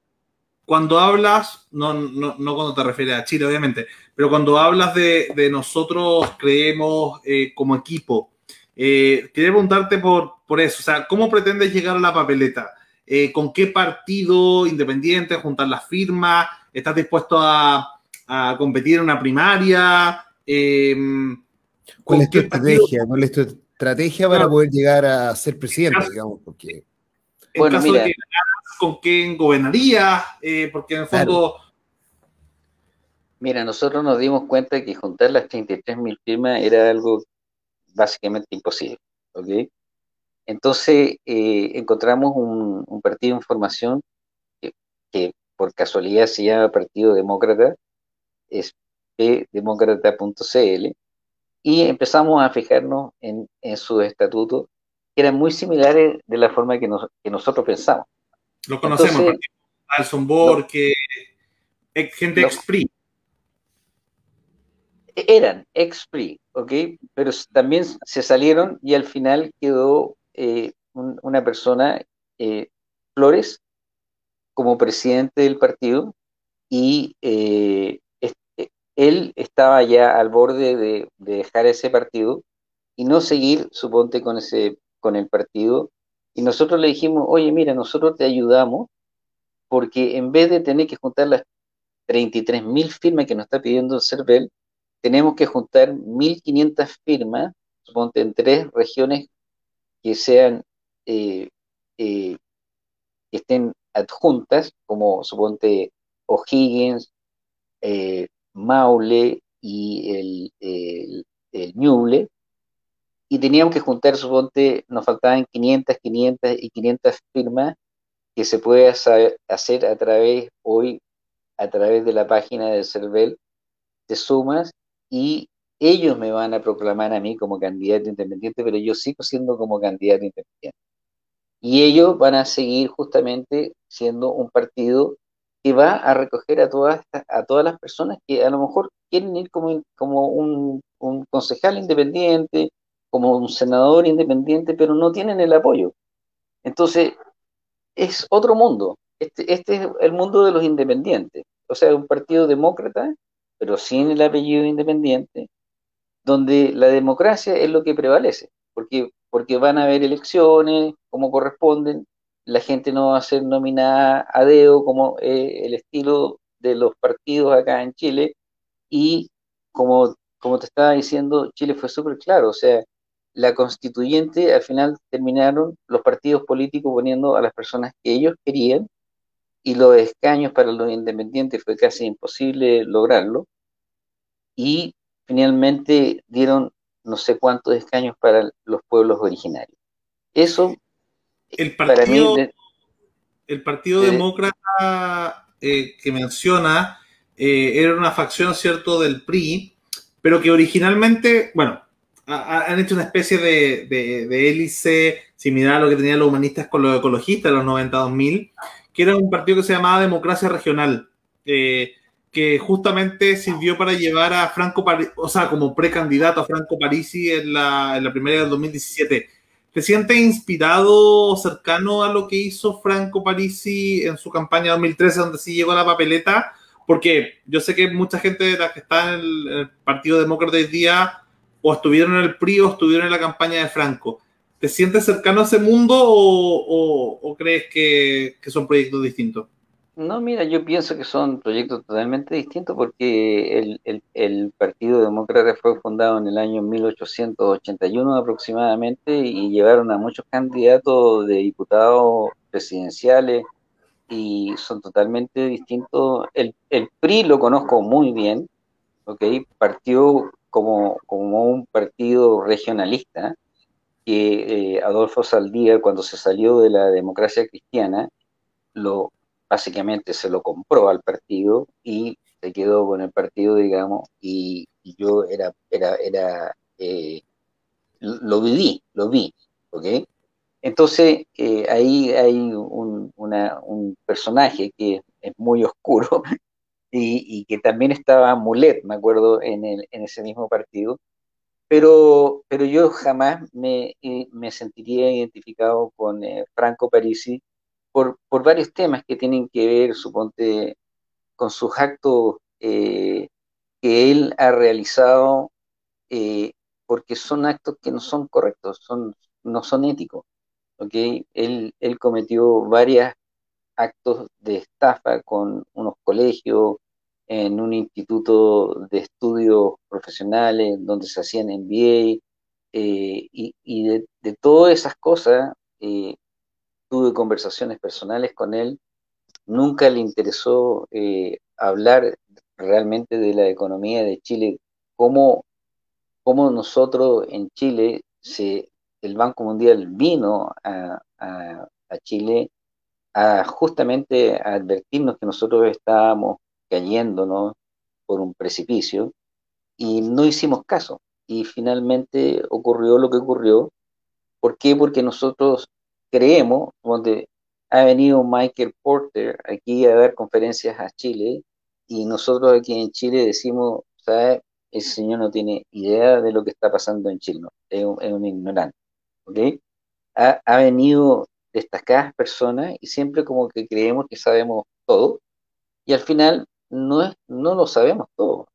Cuando hablas, no, no, cuando te refieres a Chile, obviamente, pero cuando hablas de, nosotros creemos eh, como equipo, eh, quería preguntarte por, por eso, o sea, ¿cómo pretendes llegar a la papeleta? Eh, ¿Con qué partido independiente juntar las firmas? ¿Estás dispuesto a, competir en una primaria? ¿Cuál es tu estrategia? ¿Cuál es tu estrategia para poder llegar a ser presidente, digamos? Porque... En caso de que ¿con quién gobernaría? Eh, porque en el fondo... Mira, nosotros nos dimos cuenta que juntar las 33.000 firmas era algo básicamente imposible, ¿ok? Entonces eh, encontramos un, partido de información que, por casualidad se llama Partido Demócrata, es demócrata.cl y empezamos a fijarnos en, en sus estatutos, que eran muy similares de la forma que, que nosotros pensamos. Lo conocemos, Alson Borque, gente expri. Eran expri, ¿ok? Pero también se salieron y al final quedó eh, una persona, eh, Flores, como presidente del partido y eh, él estaba ya al borde de, dejar ese partido y no seguir, suponte, con, ese, con el partido. Y nosotros le dijimos, oye, mira, nosotros te ayudamos porque en vez de tener que juntar las 33 mil firmas que nos está pidiendo el CERVEL, tenemos que juntar 1.500 firmas, suponte, en tres regiones que sean, eh, eh, que estén adjuntas, como suponte O'Higgins, eh, Maule y el, el, Ñuble, y teníamos que juntar, suponte, nos faltaban 500, 500 y 500 firmas que se puede hacer a través, hoy, a través de la página del CERVEL, de sumas, y ellos me van a proclamar a mí como candidato independiente, pero yo sigo siendo como candidato independiente. Y ellos van a seguir justamente siendo un partido que va a recoger a todas, a todas las personas que a lo mejor quieren ir como, como un, concejal independiente, como un senador independiente, pero no tienen el apoyo. Entonces, es otro mundo. Este, este es el mundo de los independientes. O sea, un partido demócrata, pero sin el apellido independiente, donde la democracia es lo que prevalece, porque, porque van a haber elecciones como corresponden, la gente no va a ser nominada a dedo como el estilo de los partidos acá en Chile. Y como, como te estaba diciendo, Chile fue súper claro, o sea, la constituyente al final terminaron los partidos políticos poniendo a las personas que ellos querían y los escaños para los independientes fue casi imposible lograrlo. Y finalmente dieron no sé cuántos escaños para los pueblos originarios. Eso el partido, el partido Demócrata eh, que menciona eh, era una facción, ¿cierto?, del PRI, pero que originalmente, bueno, han hecho una especie de, de, hélice similar a lo que tenían los humanistas con los ecologistas en los 92.000, que era un partido que se llamaba Democracia Regional, eh, que justamente sirvió para llevar a Franco, o sea, como precandidato a Franco Parisi en la, en la primera del 2017 ¿Te sientes inspirado o cercano a lo que hizo Franco Parisi en su campaña 2013, donde sí llegó a la papeleta? Porque yo sé que mucha gente de las que está en el, Partido Demócrata hoy día o estuvieron en el PRI o estuvieron en la campaña de Franco. ¿Te sientes cercano a ese mundo o, crees que son proyectos distintos? No, mira, yo pienso que son proyectos totalmente distintos porque el, Partido Demócrata fue fundado en el año 1881 aproximadamente y llevaron a muchos candidatos de diputados presidenciales y son totalmente distintos. El, PRI lo conozco muy bien, ¿ok? Partió como, como un partido regionalista que eh, Adolfo Saldívar, cuando se salió de la democracia cristiana, lo básicamente se lo compró al partido y se quedó con el partido, digamos, y, yo era, era, era eh, lo viví, lo vi, ¿ok? Entonces, eh, ahí hay un, personaje que es muy oscuro y, que también estaba Mulet, me acuerdo, en, el, en ese mismo partido, pero, pero yo jamás me, eh, me sentiría identificado con Franco Parisi por, varios temas que tienen que ver, suponte, con sus actos eh, que él ha realizado, eh, porque son actos que no son correctos, son, no son éticos. ¿okay? Él, él cometió varios actos de estafa con unos colegios, en un instituto de estudios profesionales donde se hacían MBA, eh, y, de, todas esas cosas, tuve conversaciones personales con él, nunca le interesó eh, hablar realmente de la economía de Chile, cómo, cómo nosotros en Chile, se, el Banco Mundial vino a, Chile a justamente advertirnos que nosotros estábamos cayendo, ¿no? por un precipicio y no hicimos caso. Y finalmente ocurrió lo que ocurrió. ¿Por qué? Porque nosotros creemos, donde ha venido Michael Porter aquí a dar conferencias a Chile y nosotros aquí en Chile decimos, ¿sabe? Ese señor no tiene idea de lo que está pasando en Chile, es, un, ignorante. ¿ok? Ha, ha venido destacadas personas y siempre como que creemos que sabemos todo y al final no, es, no lo sabemos todo.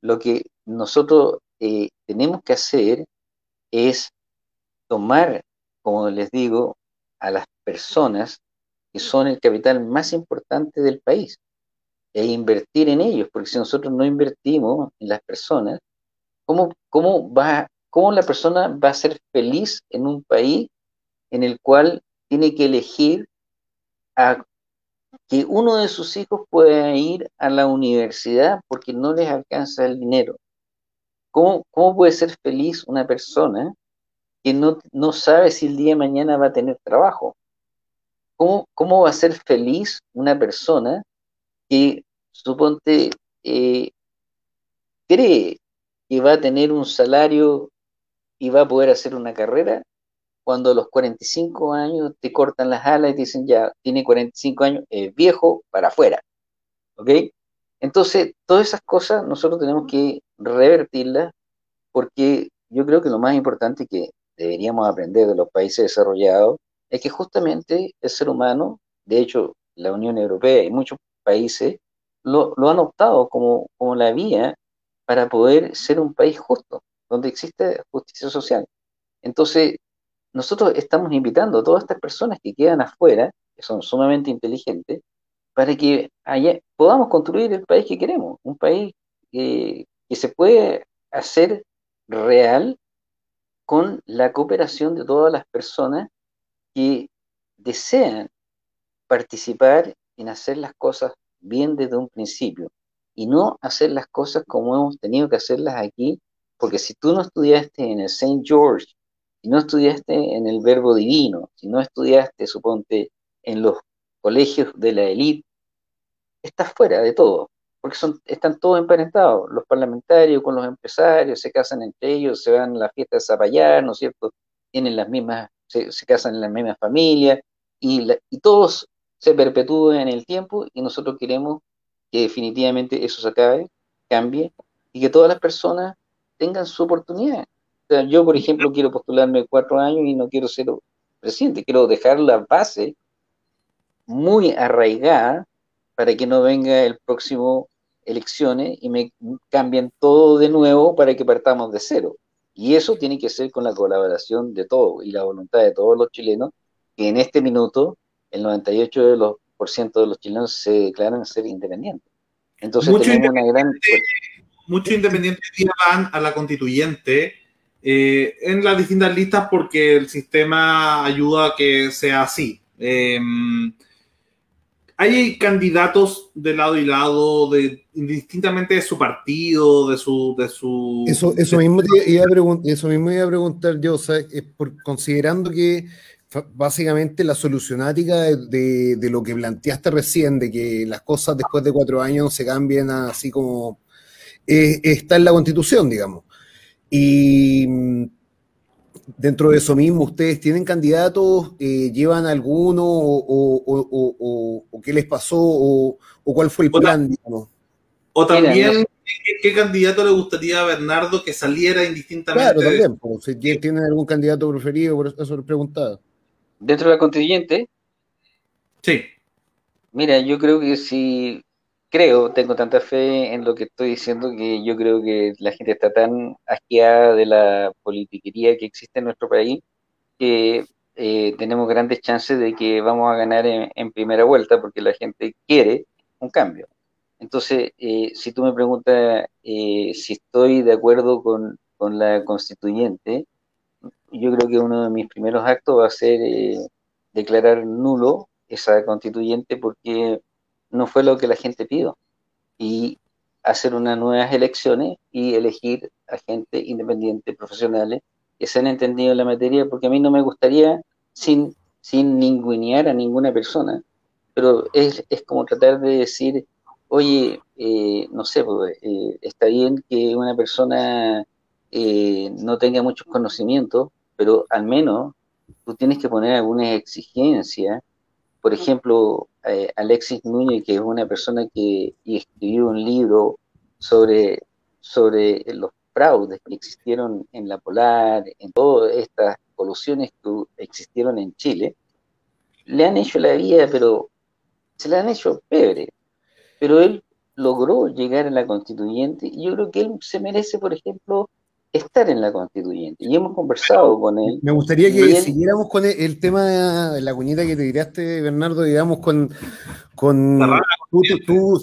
Lo que nosotros eh, tenemos que hacer es tomar, como les digo, a las personas que son el capital más importante del país e invertir en ellos, porque si nosotros no invertimos en las personas, ¿cómo, cómo, va, cómo la persona va a ser feliz en un país en el cual tiene que elegir a que uno de sus hijos pueda ir a la universidad porque no les alcanza el dinero? ¿Cómo, cómo puede ser feliz una persona que no, no, sabe si el día de mañana va a tener trabajo? ¿Cómo, cómo va a ser feliz una persona que, suponte, eh, cree que va a tener un salario y va a poder hacer una carrera cuando a los 45 años te cortan las alas y dicen ya, tiene 45 años, es viejo para afuera. ¿Ok? Entonces, todas esas cosas nosotros tenemos que revertirlas porque yo creo que lo más importante que deberíamos aprender de los países desarrollados es que justamente el ser humano, de hecho, la Unión Europea y muchos países lo, lo han optado como, como la vía para poder ser un país justo, donde existe justicia social. Entonces, nosotros estamos invitando a todas estas personas que quedan afuera, que son sumamente inteligentes, para que podamos construir el país que queremos, un país que, se puede hacer real con la cooperación de todas las personas que desean participar en hacer las cosas bien desde un principio y no hacer las cosas como hemos tenido que hacerlas aquí, porque si tú no estudiaste en el St. George si no estudiaste en el verbo divino, si no estudiaste, suponte, en los colegios de la élite, estás fuera de todo, porque son, están todos emparentados, los parlamentarios con los empresarios, se casan entre ellos, se van a las fiestas de Zapallar, ¿no es cierto? Tienen las mismas, se, casan en las mismas familias, y, y todos se perpetúan en el tiempo, y nosotros queremos que definitivamente eso se acabe, cambie, y que todas las personas tengan su oportunidad yo, por ejemplo, quiero postularme cuatro años y no quiero ser presidente, quiero dejar la base muy arraigada para que no venga el próximo elecciones y me cambien todo de nuevo para que partamos de cero. Y eso tiene que ser con la colaboración de todos y la voluntad de todos los chilenos, que en este minuto el 98% de los, por ciento de los chilenos se declaran ser independientes. Entonces tenemos una gran... Muchos independientes van a la constituyente eh, en las distintas listas porque el sistema ayuda a que sea así. Em, hay candidatos de lado y lado, de, indistintamente de su partido, de su... De su eso, eso, mismo iba a eso mismo iba a preguntar yo, por, considerando que básicamente la solucionática de, de, lo que planteaste recién, de que las cosas después de cuatro años se cambien así como... Eh, está en la constitución, digamos. Y mm, dentro de eso mismo, ¿ustedes tienen candidatos? Eh, ¿Llevan alguno? O, qué les pasó? ¿O, cuál fue el plan? O también, ¿qué, candidato le gustaría a Bernardo que saliera indistintamente? Claro, también. Pues, si tienen algún candidato preferido, por eso lo preguntaba. ¿Dentro de la constituyente? Sí. Mira, yo creo que si creo, tengo tanta fe en lo que estoy diciendo que yo creo que la gente está tan asqueada de la politiquería que existe en nuestro país que eh, tenemos grandes chances de que vamos a ganar en, primera vuelta porque la gente quiere un cambio. Entonces, eh, si tú me preguntas eh, si estoy de acuerdo con, con, la constituyente, yo creo que uno de mis primeros actos va a ser declarar nulo esa constituyente porque no fue lo que la gente pidió. Y hacer unas nuevas elecciones y elegir a gente independiente, profesionales, que se han entendido en la materia, porque a mí no me gustaría, sin, sin ningunear a ninguna persona, pero es, es como tratar de decir oye, eh, no sé, pues, eh, está bien que una persona eh, no tenga muchos conocimientos, pero al menos tú tienes que poner algunas exigencias. Por ejemplo, Alexis Núñez, que es una persona que escribió un libro sobre, sobre los fraudes que existieron en la Polar, en todas estas colusiones que existieron en Chile, le han hecho la vida, pero se la han hecho pebre. Pero él logró llegar a la constituyente y yo creo que él se merece, por ejemplo, estar en la constituyente. Y hemos conversado con él. Me gustaría que siguiéramos con el, tema de la cuñita que te tiraste, Bernardo, digamos, con, con tú,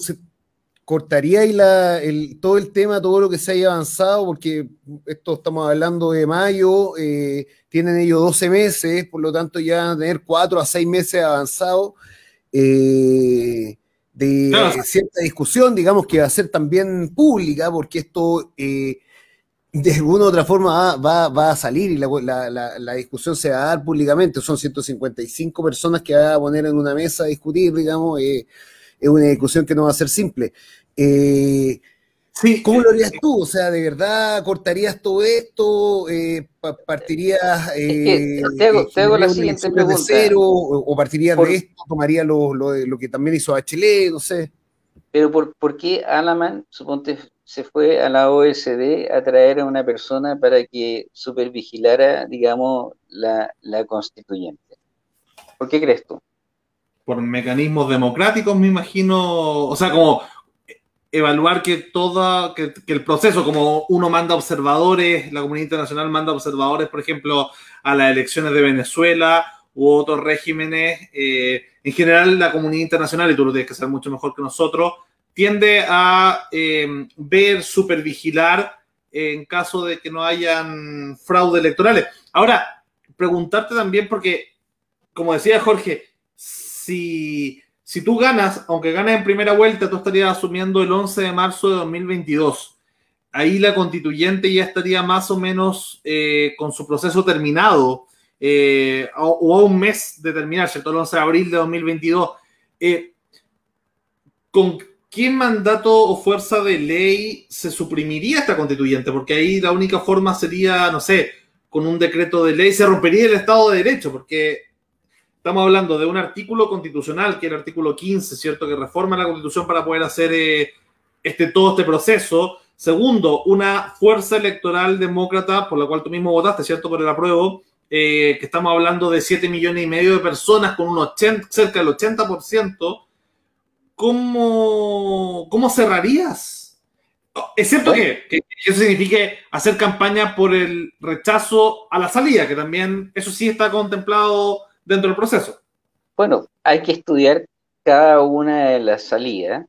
cortaría la, el, todo el tema, todo lo que se haya avanzado, porque esto estamos hablando de mayo, eh, tienen ellos 12 meses, por lo tanto ya van a tener 4 a 6 meses avanzados eh, de cierta discusión, digamos que va a ser también pública, porque esto eh, de alguna u otra forma va, va, a salir y la, la, la, discusión se va a dar públicamente. Son 155 personas que va a poner en una mesa a discutir, digamos. Eh, es una discusión que no va a ser simple. Eh, sí, ¿Cómo lo harías tú? O sea, ¿de verdad cortarías todo esto? Eh, ¿Partirías eh, te hago, la siguiente pregunta. cero? ¿O, partirías de esto? ¿Tomarías lo, lo, que también hizo Bachelet? No sé. Pero ¿por, ¿por qué Alaman, suponte, se fue a la OSD a traer a una persona para que supervigilara, digamos, la, la constituyente? ¿Por qué crees tú? por mecanismos democráticos, me imagino, o sea, como evaluar que todo, que, el proceso, como uno manda observadores, la comunidad internacional manda observadores, por ejemplo, a las elecciones de Venezuela u otros regímenes, eh, en general la comunidad internacional, y tú lo tienes que saber mucho mejor que nosotros, tiende a eh, ver, supervigilar en caso de que no hayan fraude electorales. Ahora, preguntarte también, porque, como decía Jorge, si, si tú ganas, aunque ganes en primera vuelta, tú estarías asumiendo el 11 de marzo de 2022. Ahí la constituyente ya estaría más o menos eh, con su proceso terminado, eh, o, a un mes de terminar, ¿cierto? El 11 de abril de 2022. Eh, ¿Con qué mandato o fuerza de ley se suprimiría esta constituyente? Porque ahí la única forma sería, no sé, con un decreto de ley, se rompería el Estado de Derecho, porque Estamos hablando de un artículo constitucional, que es el artículo 15, ¿cierto? Que reforma la constitución para poder hacer eh, este, todo este proceso. Segundo, una fuerza electoral demócrata, por la cual tú mismo votaste, ¿cierto? Por el apruebo, eh, que estamos hablando de 7 millones y medio de personas con un 80, cerca del 80%. ¿Cómo, cómo cerrarías? Excepto que, que, eso signifique hacer campaña por el rechazo a la salida, que también eso sí está contemplado dentro del proceso? Bueno, hay que estudiar cada una de las salidas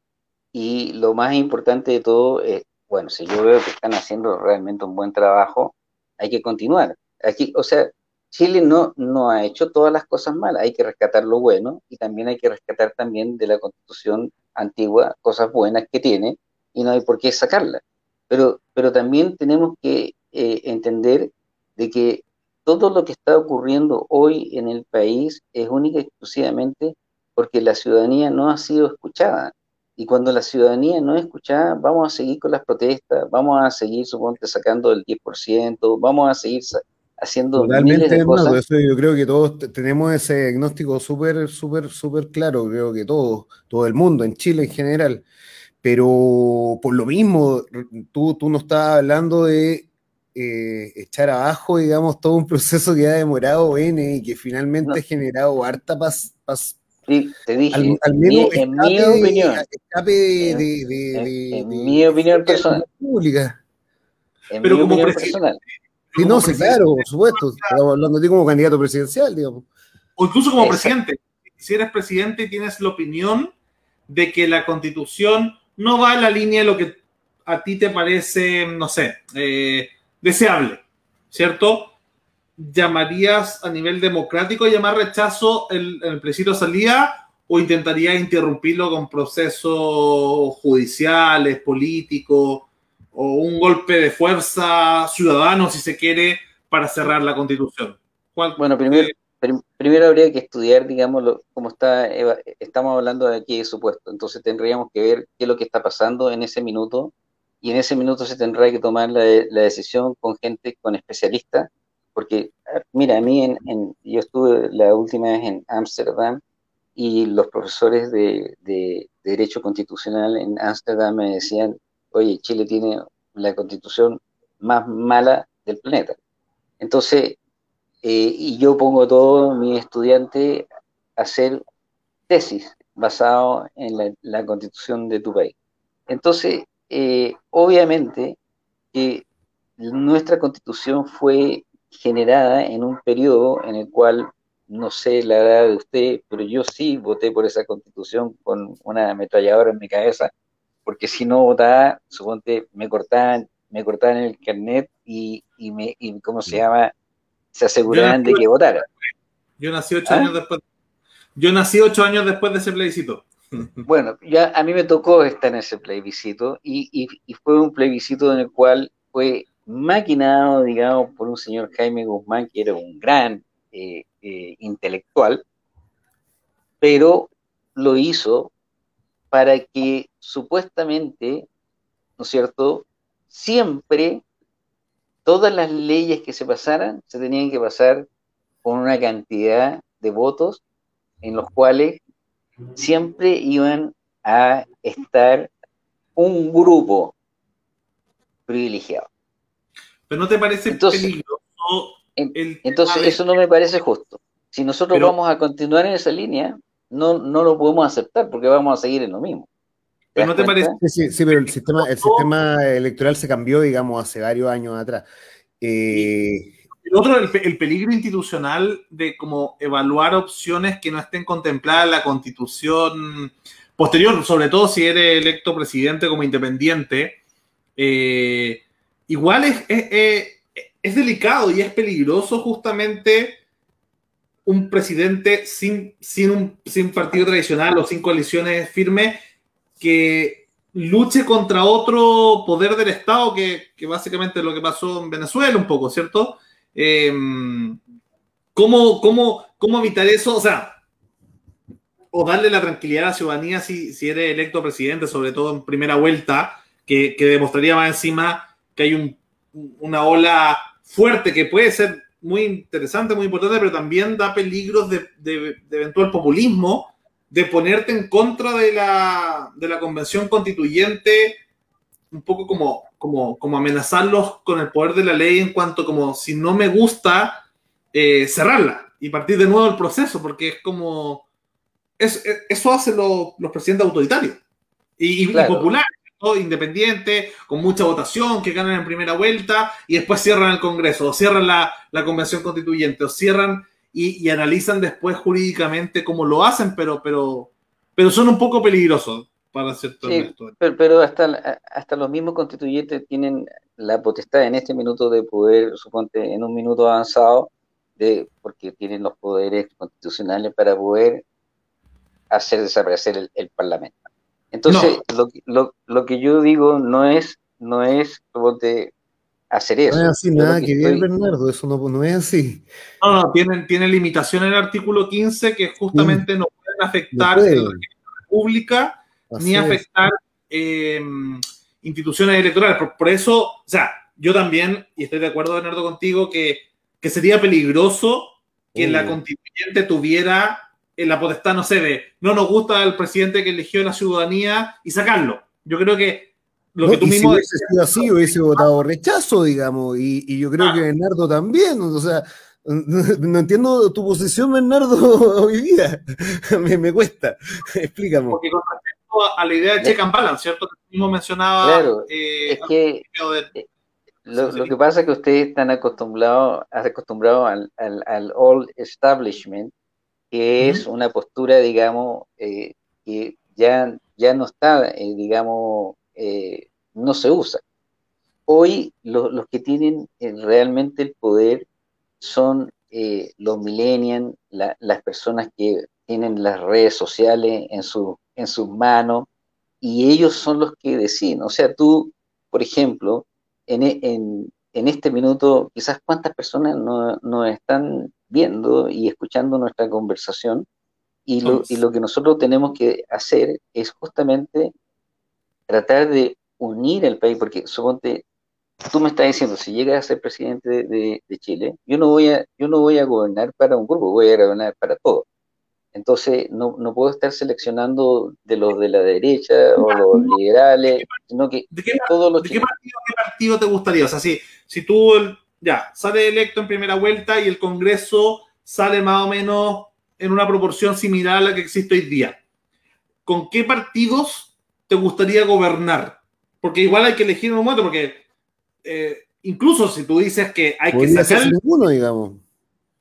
y lo más importante de todo es, bueno, si yo veo que están haciendo realmente un buen trabajo, hay que continuar. Aquí, o sea, Chile no, no ha hecho todas las cosas malas, hay que rescatar lo bueno y también hay que rescatar también de la constitución antigua cosas buenas que tiene y no hay por qué sacarlas. Pero, pero también tenemos que eh, entender de que todo lo que está ocurriendo hoy en el país es única y exclusivamente porque la ciudadanía no ha sido escuchada. Y cuando la ciudadanía no es escuchada, vamos a seguir con las protestas, vamos a seguir, suponte, sacando el 10%, vamos a seguir haciendo miles de cosas. yo creo que todos tenemos ese diagnóstico súper, súper, súper claro, creo que todos, todo el mundo, en Chile en general. Pero por lo mismo, tú, tú no estás hablando de eh, echar abajo, digamos, todo un proceso que ha demorado N y que finalmente ha generado harta paz. sí, te dije, al, menos en mi opinión, escape de, de, en, mi opinión personal. Pública. En Pero mi como opinión personal. Sí, no, sí, claro, por supuesto. Estamos hablando de ti como candidato presidencial, digamos. O incluso como presidente. Si eres presidente y tienes la opinión de que la constitución no va en la línea de lo que a ti te parece, no sé, eh, deseable, ¿cierto? ¿Llamarías a nivel democrático a llamar rechazo el, el plebiscito salida o intentarías interrumpirlo con procesos judiciales, políticos o un golpe de fuerza ciudadano, si se quiere, para cerrar la constitución? bueno, primero, primero habría que estudiar, digamos, cómo está, estamos hablando de aquí de supuesto, entonces tendríamos que ver qué es lo que está pasando en ese minuto y en ese minuto se tendrá que tomar la, decisión con gente, con especialistas, porque, mira, a mí, en, yo estuve la última vez en Ámsterdam y los profesores de, de, Derecho Constitucional en Ámsterdam me decían, oye, Chile tiene la constitución más mala del planeta. Entonces, eh, y yo pongo a todos mis estudiantes a hacer tesis basado en la, constitución de tu país. Entonces, eh, obviamente que nuestra constitución fue generada en un periodo en el cual, no sé la edad de usted, pero yo sí voté por esa constitución con una ametralladora en mi cabeza, porque si no votaba, suponte, me cortaban, me cortaban el carnet y, y me, y, ¿cómo se llama? Se aseguraban de que votara. Yo nací ocho ¿Ah? años después. Yo nací ocho años después de ese plebiscito. Bueno, ya a mí me tocó estar en ese plebiscito y, fue un plebiscito en el cual fue maquinado, digamos, por un señor Jaime Guzmán, que era un gran eh, eh, intelectual, pero lo hizo para que supuestamente, ¿no es cierto?, siempre todas las leyes que se pasaran se tenían que pasar con una cantidad de votos en los cuales siempre iban a estar un grupo privilegiado. Pero no te parece entonces, peligroso. entonces, eso no me parece justo. Si nosotros vamos a continuar en esa línea, no, no lo podemos aceptar porque vamos a seguir en lo mismo. Pero no te parece. Sí, sí, pero el sistema, el sistema electoral se cambió, digamos, hace varios años atrás. Eh, el otro, el, peligro institucional de como evaluar opciones que no estén contempladas en la constitución posterior, sobre todo si eres electo presidente como independiente, eh, igual es, es, es, delicado y es peligroso justamente un presidente sin, sin, un, sin partido tradicional o sin coaliciones firmes que luche contra otro poder del Estado, que, que básicamente es lo que pasó en Venezuela un poco, ¿cierto? Eh, ¿cómo, cómo, cómo evitar eso? O sea, o darle la tranquilidad a la ciudadanía si, si eres electo presidente, sobre todo en primera vuelta, que, que demostraría más encima que hay un, una ola fuerte que puede ser muy interesante, muy importante, pero también da peligros de, de, de eventual populismo de ponerte en contra de la, de la convención constituyente, un poco como, como, como amenazarlos con el poder de la ley en cuanto como si no me gusta, eh, cerrarla y partir de nuevo el proceso, porque es como, es, eso hacen los, los presidentes autoritarios y, populares. Independientes, con mucha votación, que ganan en primera vuelta y después cierran el Congreso, o cierran la, la convención constituyente, o cierran y, analizan después jurídicamente cómo lo hacen, pero, pero, pero son un poco peligrosos para hacer todo esto. Pero, hasta, hasta los mismos constituyentes tienen la potestad en este minuto de poder, suponte, en un minuto avanzado, de, porque tienen los poderes constitucionales para poder hacer desaparecer el, Parlamento. Entonces, lo, lo, lo, que yo digo no es, no es suponte, hacer eso. No es así, nada que, ver, Bernardo, eso no, no, es así. No, no, tienen, tiene limitación en el artículo 15 que justamente mm. no pueden afectar la República ni afectar eh, instituciones electorales. Por, eso, o sea, yo también, y estoy de acuerdo, Bernardo, contigo, que, que sería peligroso que la constituyente tuviera en la potestad, no sé, de no nos gusta el presidente que eligió la ciudadanía y sacarlo. Yo creo que lo que tú mismo si hubiese sido así, hubiese votado rechazo, digamos, y, yo creo que Bernardo también, o sea, no entiendo tu posición, Bernardo, hoy día. me, me, cuesta. Explícame. Porque con respecto a la idea de check and balance, ¿cierto? Que tú mismo mencionaba. Claro, eh, es que eh, lo, lo, que pasa es que ustedes están acostumbrados, acostumbrados al, al, al all establishment, que es una postura, digamos, eh, que ya, ya no está, eh, digamos, eh, no se usa. Hoy los que tienen realmente el poder son los millennials, las personas que tienen las redes sociales en, su, en sus manos, y ellos son los que deciden. O sea, tú, por ejemplo, en, en este minuto, quizás cuántas personas nos están viendo y escuchando nuestra conversación, y lo, y lo que nosotros tenemos que hacer es justamente tratar de unir el país, porque suponte, tú me estás diciendo, si llegas a ser presidente de, Chile, yo no, voy a, yo no voy a gobernar para un grupo, voy a gobernar para todos. Entonces, no, no puedo estar seleccionando de los de la derecha o los liberales, sino que ¿De qué, todos los ¿de qué partido, te gustaría? O sea, si, si tú ya sale electo en primera vuelta y el Congreso sale más o menos en una proporción similar a la que existe hoy día, ¿con qué partidos te gustaría gobernar? Porque igual hay que elegir en un momento, porque eh, incluso si tú dices que hay que sacar... Ninguno, digamos.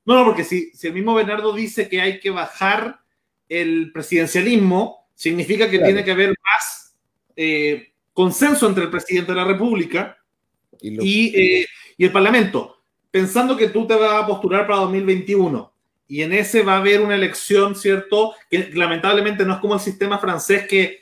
No, no, porque si, si, el mismo Bernardo dice que hay que bajar el presidencialismo, significa que tiene que haber más eh, consenso entre el presidente de la República y, eh, y, el Parlamento. Pensando que tú te vas a postular para 2021 y en ese va a haber una elección, ¿cierto? Que lamentablemente no es como el sistema francés que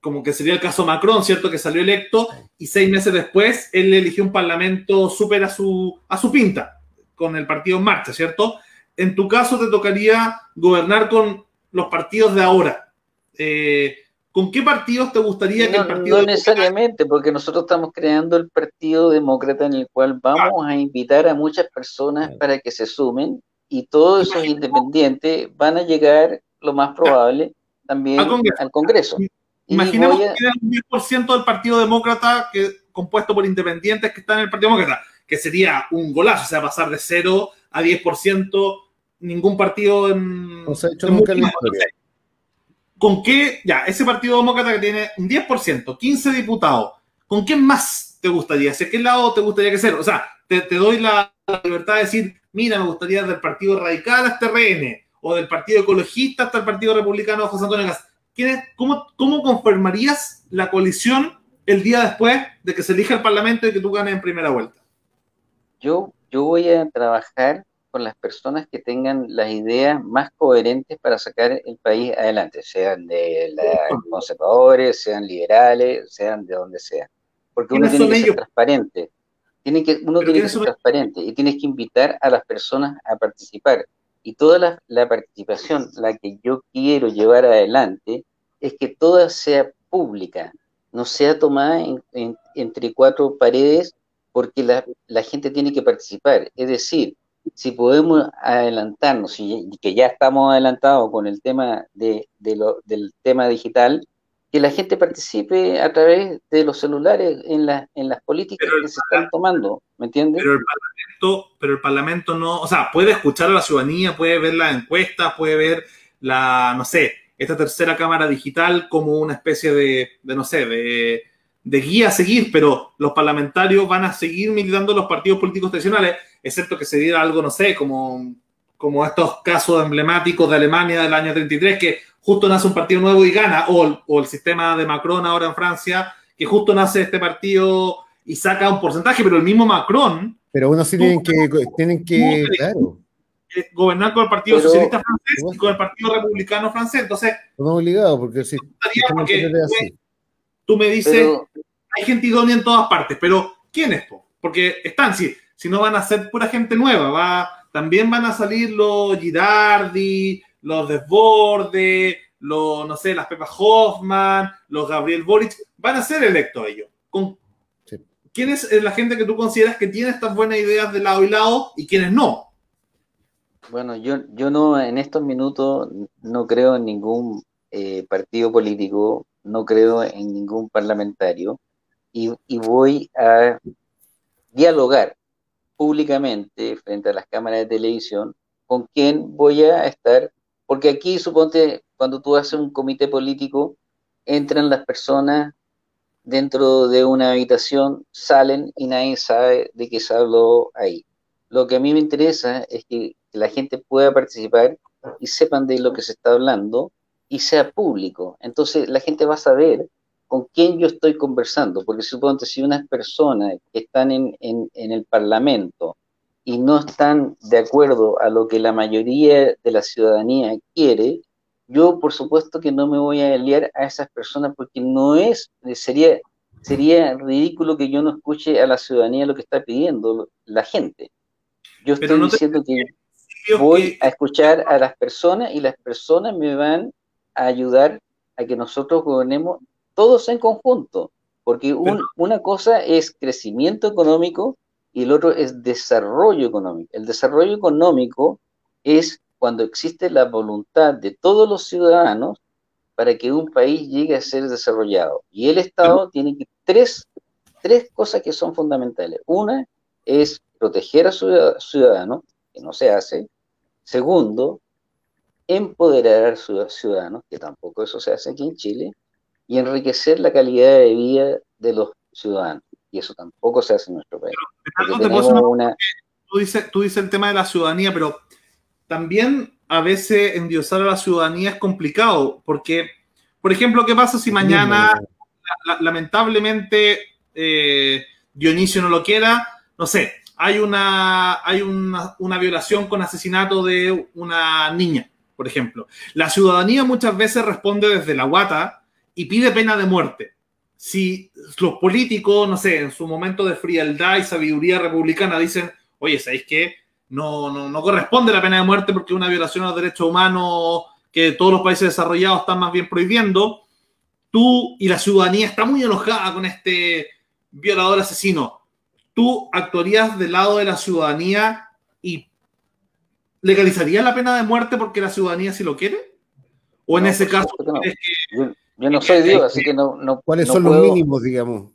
como que sería el caso Macron, ¿cierto? Que salió electo y seis meses después él eligió un parlamento súper a su, a su pinta, con el partido en marcha, ¿cierto? En tu caso te tocaría gobernar con los partidos de ahora. Eh, ¿Con qué partidos te gustaría que el partido... No necesariamente, porque nosotros estamos creando el Partido Demócrata en el cual vamos a invitar a muchas personas para que se sumen y todos esos independientes van a llegar, lo más probable, también al Congreso. Imaginemos que queda un 10% del Partido Demócrata que, compuesto por independientes que están en el Partido Demócrata, que sería un golazo, o sea, pasar de 0 a 10%, ningún partido en... No se ha hecho nunca en la ¿Con qué, ya, ese Partido Demócrata que tiene un 10%, 15 diputados, ¿con qué más te gustaría? ¿Hacia qué lado te gustaría que sea? O sea, te, doy la, libertad de decir, mira, me gustaría del Partido Radical hasta RN, o del Partido Ecologista hasta el Partido Republicano José Antonio Gas cómo, ¿cómo conformarías la coalición el día después de que se elija el Parlamento y que tú ganes en primera vuelta? Yo, yo voy a trabajar con las personas que tengan las ideas más coherentes para sacar el país adelante, sean de conservadores, sean liberales, sean de donde sea. Porque uno tiene que ser transparente. Tiene que, uno tiene que ser transparente y tienes que invitar a las personas a participar. Y toda la, participación, la que yo quiero llevar adelante, es que toda sea pública, no sea tomada entre cuatro paredes porque la, gente tiene que participar. Es decir, si podemos adelantarnos, y que ya estamos adelantados con el tema de, del tema digital, que la gente participe a través de los celulares en, en las políticas que se están tomando, ¿me entiendes? Pero el, Parlamento, pero el Parlamento no, o sea, puede escuchar a la ciudadanía, puede ver las encuestas, puede ver la, no sé, esta tercera cámara digital como una especie de, de no sé, de, de guía a seguir, pero los parlamentarios van a seguir militando los partidos políticos tradicionales, excepto que se diera algo, no sé, como, como estos casos emblemáticos de Alemania del año 33, que justo nace un partido nuevo y gana, o, el sistema de Macron ahora en Francia, que justo nace este partido y saca un porcentaje, pero el mismo Macron. Pero uno sí tienen que, tienen que, gobernar con el Partido Socialista francés y con el Partido Republicano francés. Entonces, no obligado, porque si porque tú, me dices, hay gente idónea en todas partes, pero ¿quién es? Porque están, si, si no van a ser pura gente nueva, va, también van a salir los Girardi, los Desbordes, los, no sé, las Pepa Hoffman, los Gabriel Boric, van a ser electos ellos. ¿Con ¿Quién es la gente que tú consideras que tiene estas buenas ideas de lado y lado y quiénes no? Bueno, yo, yo no, en estos minutos no creo en ningún eh, partido político, no creo en ningún parlamentario y, voy a dialogar públicamente frente a las cámaras de televisión con quién voy a estar porque aquí, suponte, cuando tú haces un comité político, entran las personas dentro de una habitación, salen y nadie sabe de qué se habló ahí. Lo que a mí me interesa es que la gente pueda participar y sepan de lo que se está hablando y sea público. Entonces la gente va a saber con quién yo estoy conversando, porque suponte si unas personas que están en, en, en el Parlamento y no están de acuerdo a lo que la mayoría de la ciudadanía quiere, yo por supuesto que no me voy a aliar a esas personas porque no es, sería sería ridículo que yo no escuche a la ciudadanía lo que está pidiendo la gente. Yo estoy diciendo que voy a escuchar a las personas y las personas me van a ayudar a que nosotros gobernemos todos en conjunto, porque una cosa es crecimiento económico y el otro es desarrollo económico. El desarrollo económico es cuando existe la voluntad de todos los ciudadanos para que un país llegue a ser desarrollado. Y el Estado tiene que, tres, tres cosas que son fundamentales. Una es proteger a su ciudadano, que no se hace. Segundo, empoderar a ciudadanos, que tampoco eso se hace aquí en Chile. Y enriquecer la calidad de vida de los ciudadanos. Y eso tampoco se hace en nuestro país. tú, dices, tú dices el tema de la ciudadanía, pero también a veces endiosar a la ciudadanía es complicado, porque, por ejemplo, ¿qué pasa si mañana, lamentablemente, eh, Dionisio no lo quiera? No sé, hay, una, hay una, una violación con asesinato de una niña, por ejemplo. La ciudadanía muchas veces responde desde la guata y pide pena de muerte. Si los políticos, no sé, en su momento de frialdad y sabiduría republicana dicen, oye, ¿sabéis qué? no, no, no corresponde la pena de muerte porque es una violación a los derechos humanos que todos los países desarrollados están más bien prohibiendo. Tú y la ciudadanía está muy enojada con este violador asesino. ¿Tú actuarías del lado de la ciudadanía y legalizarías la pena de muerte porque la ciudadanía sí lo quiere? ¿O en ese caso yo, no soy Dios, así que no... ¿Cuáles son los mínimos, digamos?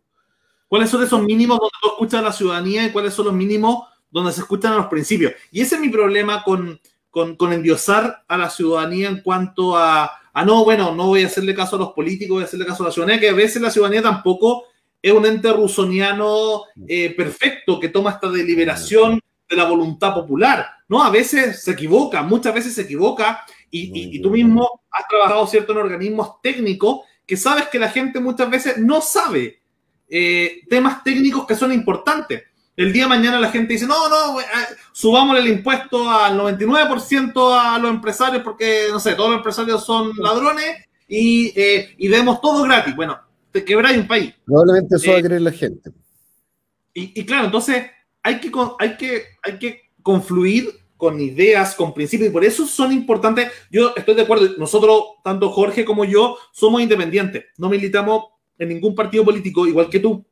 ¿Cuáles son esos mínimos donde tú escuchas a la ciudadanía y cuáles son los mínimos donde se escuchan los principios. Y ese es mi problema con, con, endiosar a la ciudadanía en cuanto a, a, no, bueno, no voy a hacerle caso a los políticos, voy a hacerle caso a la ciudadanía, que a veces la ciudadanía tampoco es un ente rusoniano eh, perfecto que toma esta deliberación de la voluntad popular. No, a veces se equivoca, muchas veces se equivoca y, y, tú mismo has trabajado cierto en organismos técnicos que sabes que la gente muchas veces no sabe eh, temas técnicos que son importantes. El día de mañana la gente dice, no, no, eh, subamos el impuesto al 99% a los empresarios porque, no sé, todos los empresarios son ladrones y, eh, demos todo gratis. Bueno, te quebráis un país. Probablemente eso va a querer eh, la gente. Y, claro, entonces hay que, hay, que, hay que confluir con ideas, con principios, y por eso son importantes. Yo estoy de acuerdo, nosotros, tanto Jorge como yo, somos independientes, no militamos en ningún partido político, igual que tú.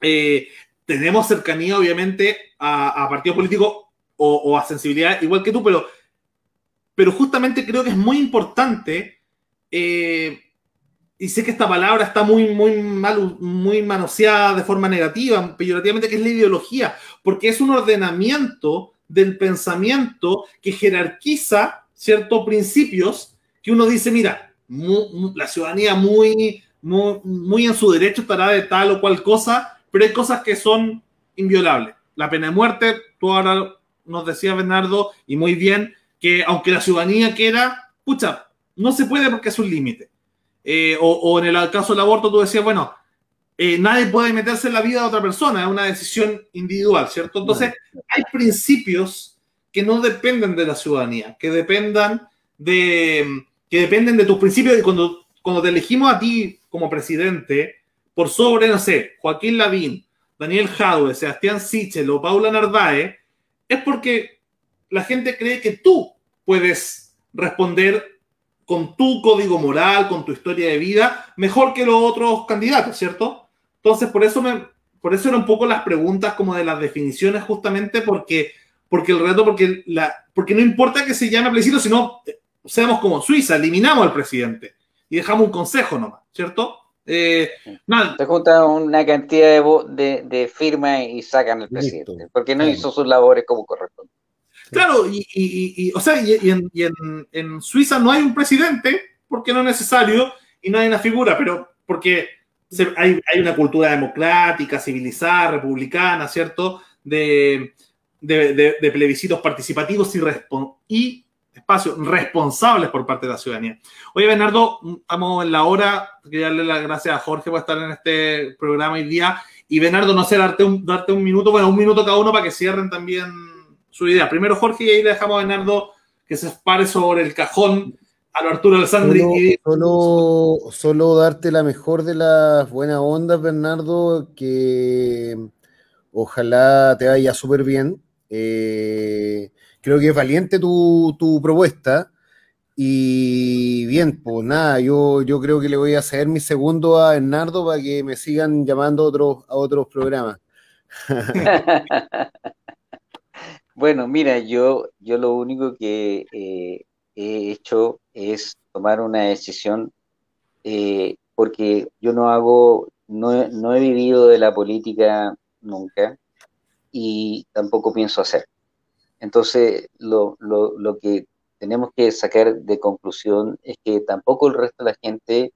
Eh, tenemos cercanía, obviamente, a, partidos políticos o, a sensibilidad igual que tú, pero, pero justamente creo que es muy importante, eh, y sé que esta palabra está muy, muy, mal, muy manoseada de forma negativa, peyorativamente, que es la ideología, porque es un ordenamiento del pensamiento que jerarquiza ciertos principios que uno dice, mira, la ciudadanía muy, muy, en su derecho estará de tal o cual cosa, pero hay cosas que son inviolables. La pena de muerte, tú ahora nos decía Bernardo, y muy bien, que aunque la ciudadanía quiera, pucha, no se puede porque es un límite. Eh, o, en el caso del aborto, tú decías, bueno, eh, nadie puede meterse en la vida de otra persona, es una decisión individual, ¿cierto? Entonces, hay principios que no dependen de la ciudadanía, que dependan de, que dependen de tus principios y cuando, cuando te elegimos a ti como presidente, por sobre, no sé, Joaquín Lavín, Daniel Jadwe, Sebastián Sichel o Paula Narváez, es porque la gente cree que tú puedes responder con tu código moral, con tu historia de vida, mejor que los otros candidatos, ¿cierto? Entonces, por eso me, por eso eran un poco las preguntas como de las definiciones, justamente porque, porque el reto, porque, la, porque no importa que se llame plebiscito, sino eh, seamos como Suiza, eliminamos al presidente y dejamos un consejo nomás, ¿cierto? Eh, Se juntan una cantidad de, de, firmas y sacan al presidente, porque no hizo sus labores como corresponde. Claro, y, y, o sea, y, en, en, Suiza no hay un presidente, porque no es necesario, y no hay una figura, pero porque hay, hay, una cultura democrática, civilizada, republicana, ¿cierto? De, de plebiscitos participativos y, y espacios responsables por parte de la ciudadanía. Oye, Bernardo, estamos en la hora. Quería darle las gracias a Jorge por estar en este programa hoy día. Y Bernardo, no sé, darte un, darte un minuto, bueno, un minuto cada uno para que cierren también su idea. Primero Jorge y ahí le dejamos a Bernardo que se pare sobre el cajón a lo Arturo Alessandri. Solo, y- solo, solo darte la mejor de las buenas ondas, Bernardo, que ojalá te vaya súper bien. Eh, creo que es valiente tu, tu propuesta. Y bien, pues nada, yo, yo creo que le voy a ceder mi segundo a Bernardo para que me sigan llamando a otros, a otros programas. Bueno, mira, yo, yo lo único que eh, he hecho es tomar una decisión eh, porque yo no hago, no, no he vivido de la política nunca y tampoco pienso hacer. Entonces, lo, lo, lo que tenemos que sacar de conclusión es que tampoco el resto de la gente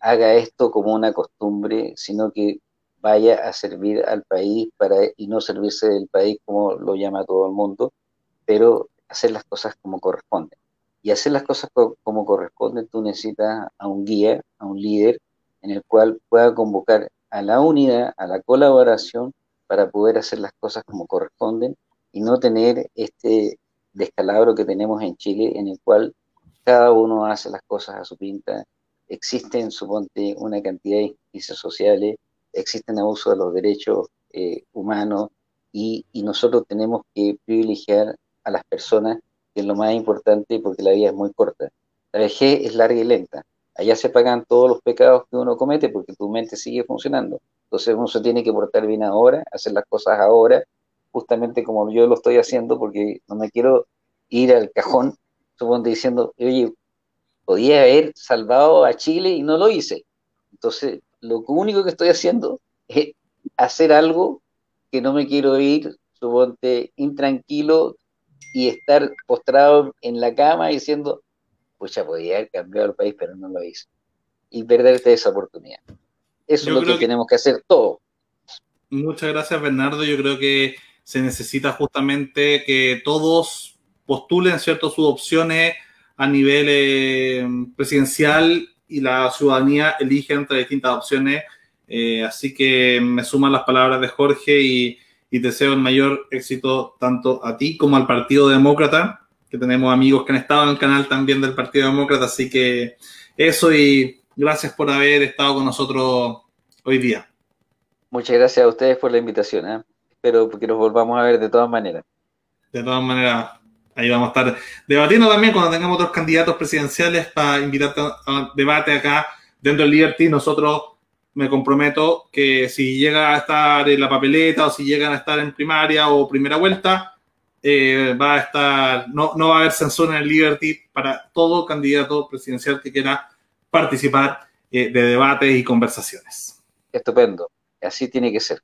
haga esto como una costumbre, sino que vaya a servir al país para, y no servirse del país como lo llama todo el mundo, pero hacer las cosas como corresponden. Y hacer las cosas co- como corresponden, tú necesitas a un guía, a un líder, en el cual pueda convocar a la unidad, a la colaboración, para poder hacer las cosas como corresponden y no tener este descalabro que tenemos en Chile, en el cual cada uno hace las cosas a su pinta. Existen, suponte, una cantidad de injusticias sociales, existen abusos de los derechos eh, humanos y, y nosotros tenemos que privilegiar a las personas, que es lo más importante porque la vida es muy corta. La vejez es larga y lenta. Allá se pagan todos los pecados que uno comete porque tu mente sigue funcionando. Entonces uno se tiene que portar bien ahora, hacer las cosas ahora, justamente como yo lo estoy haciendo, porque no me quiero ir al cajón, suponte diciendo, oye, podía haber salvado a Chile y no lo hice. Entonces, lo único que estoy haciendo es hacer algo que no me quiero ir, suponte, intranquilo y estar postrado en la cama diciendo, pucha, podía haber cambiado el país, pero no lo hice. Y perderte esa oportunidad. Eso Yo es lo que- tenemos que hacer todos. Muchas gracias, Bernardo. Yo creo que se necesita justamente que todos postulen cierto sus opciones a nivel eh, presidencial y la ciudadanía elige entre distintas opciones. Eh, así que me suman las palabras de Jorge y, y deseo el mayor éxito tanto a ti como al Partido Demócrata, que tenemos amigos que han estado en el canal también del Partido Demócrata. Así que eso y gracias por haber estado con nosotros hoy día. Muchas gracias a ustedes por la invitación. ¿eh? Espero que nos volvamos a ver de todas maneras. De todas maneras, ahí vamos a estar debatiendo también cuando tengamos otros candidatos presidenciales para invitarte a debate acá dentro del Liberty. Nosotros me comprometo que si llega a estar en la papeleta o si llegan a estar en primaria o primera vuelta, eh, va a estar, no, no va a haber censura en el Liberty para todo candidato presidencial que quiera participar eh, de debates y conversaciones. Estupendo. Así tiene que ser.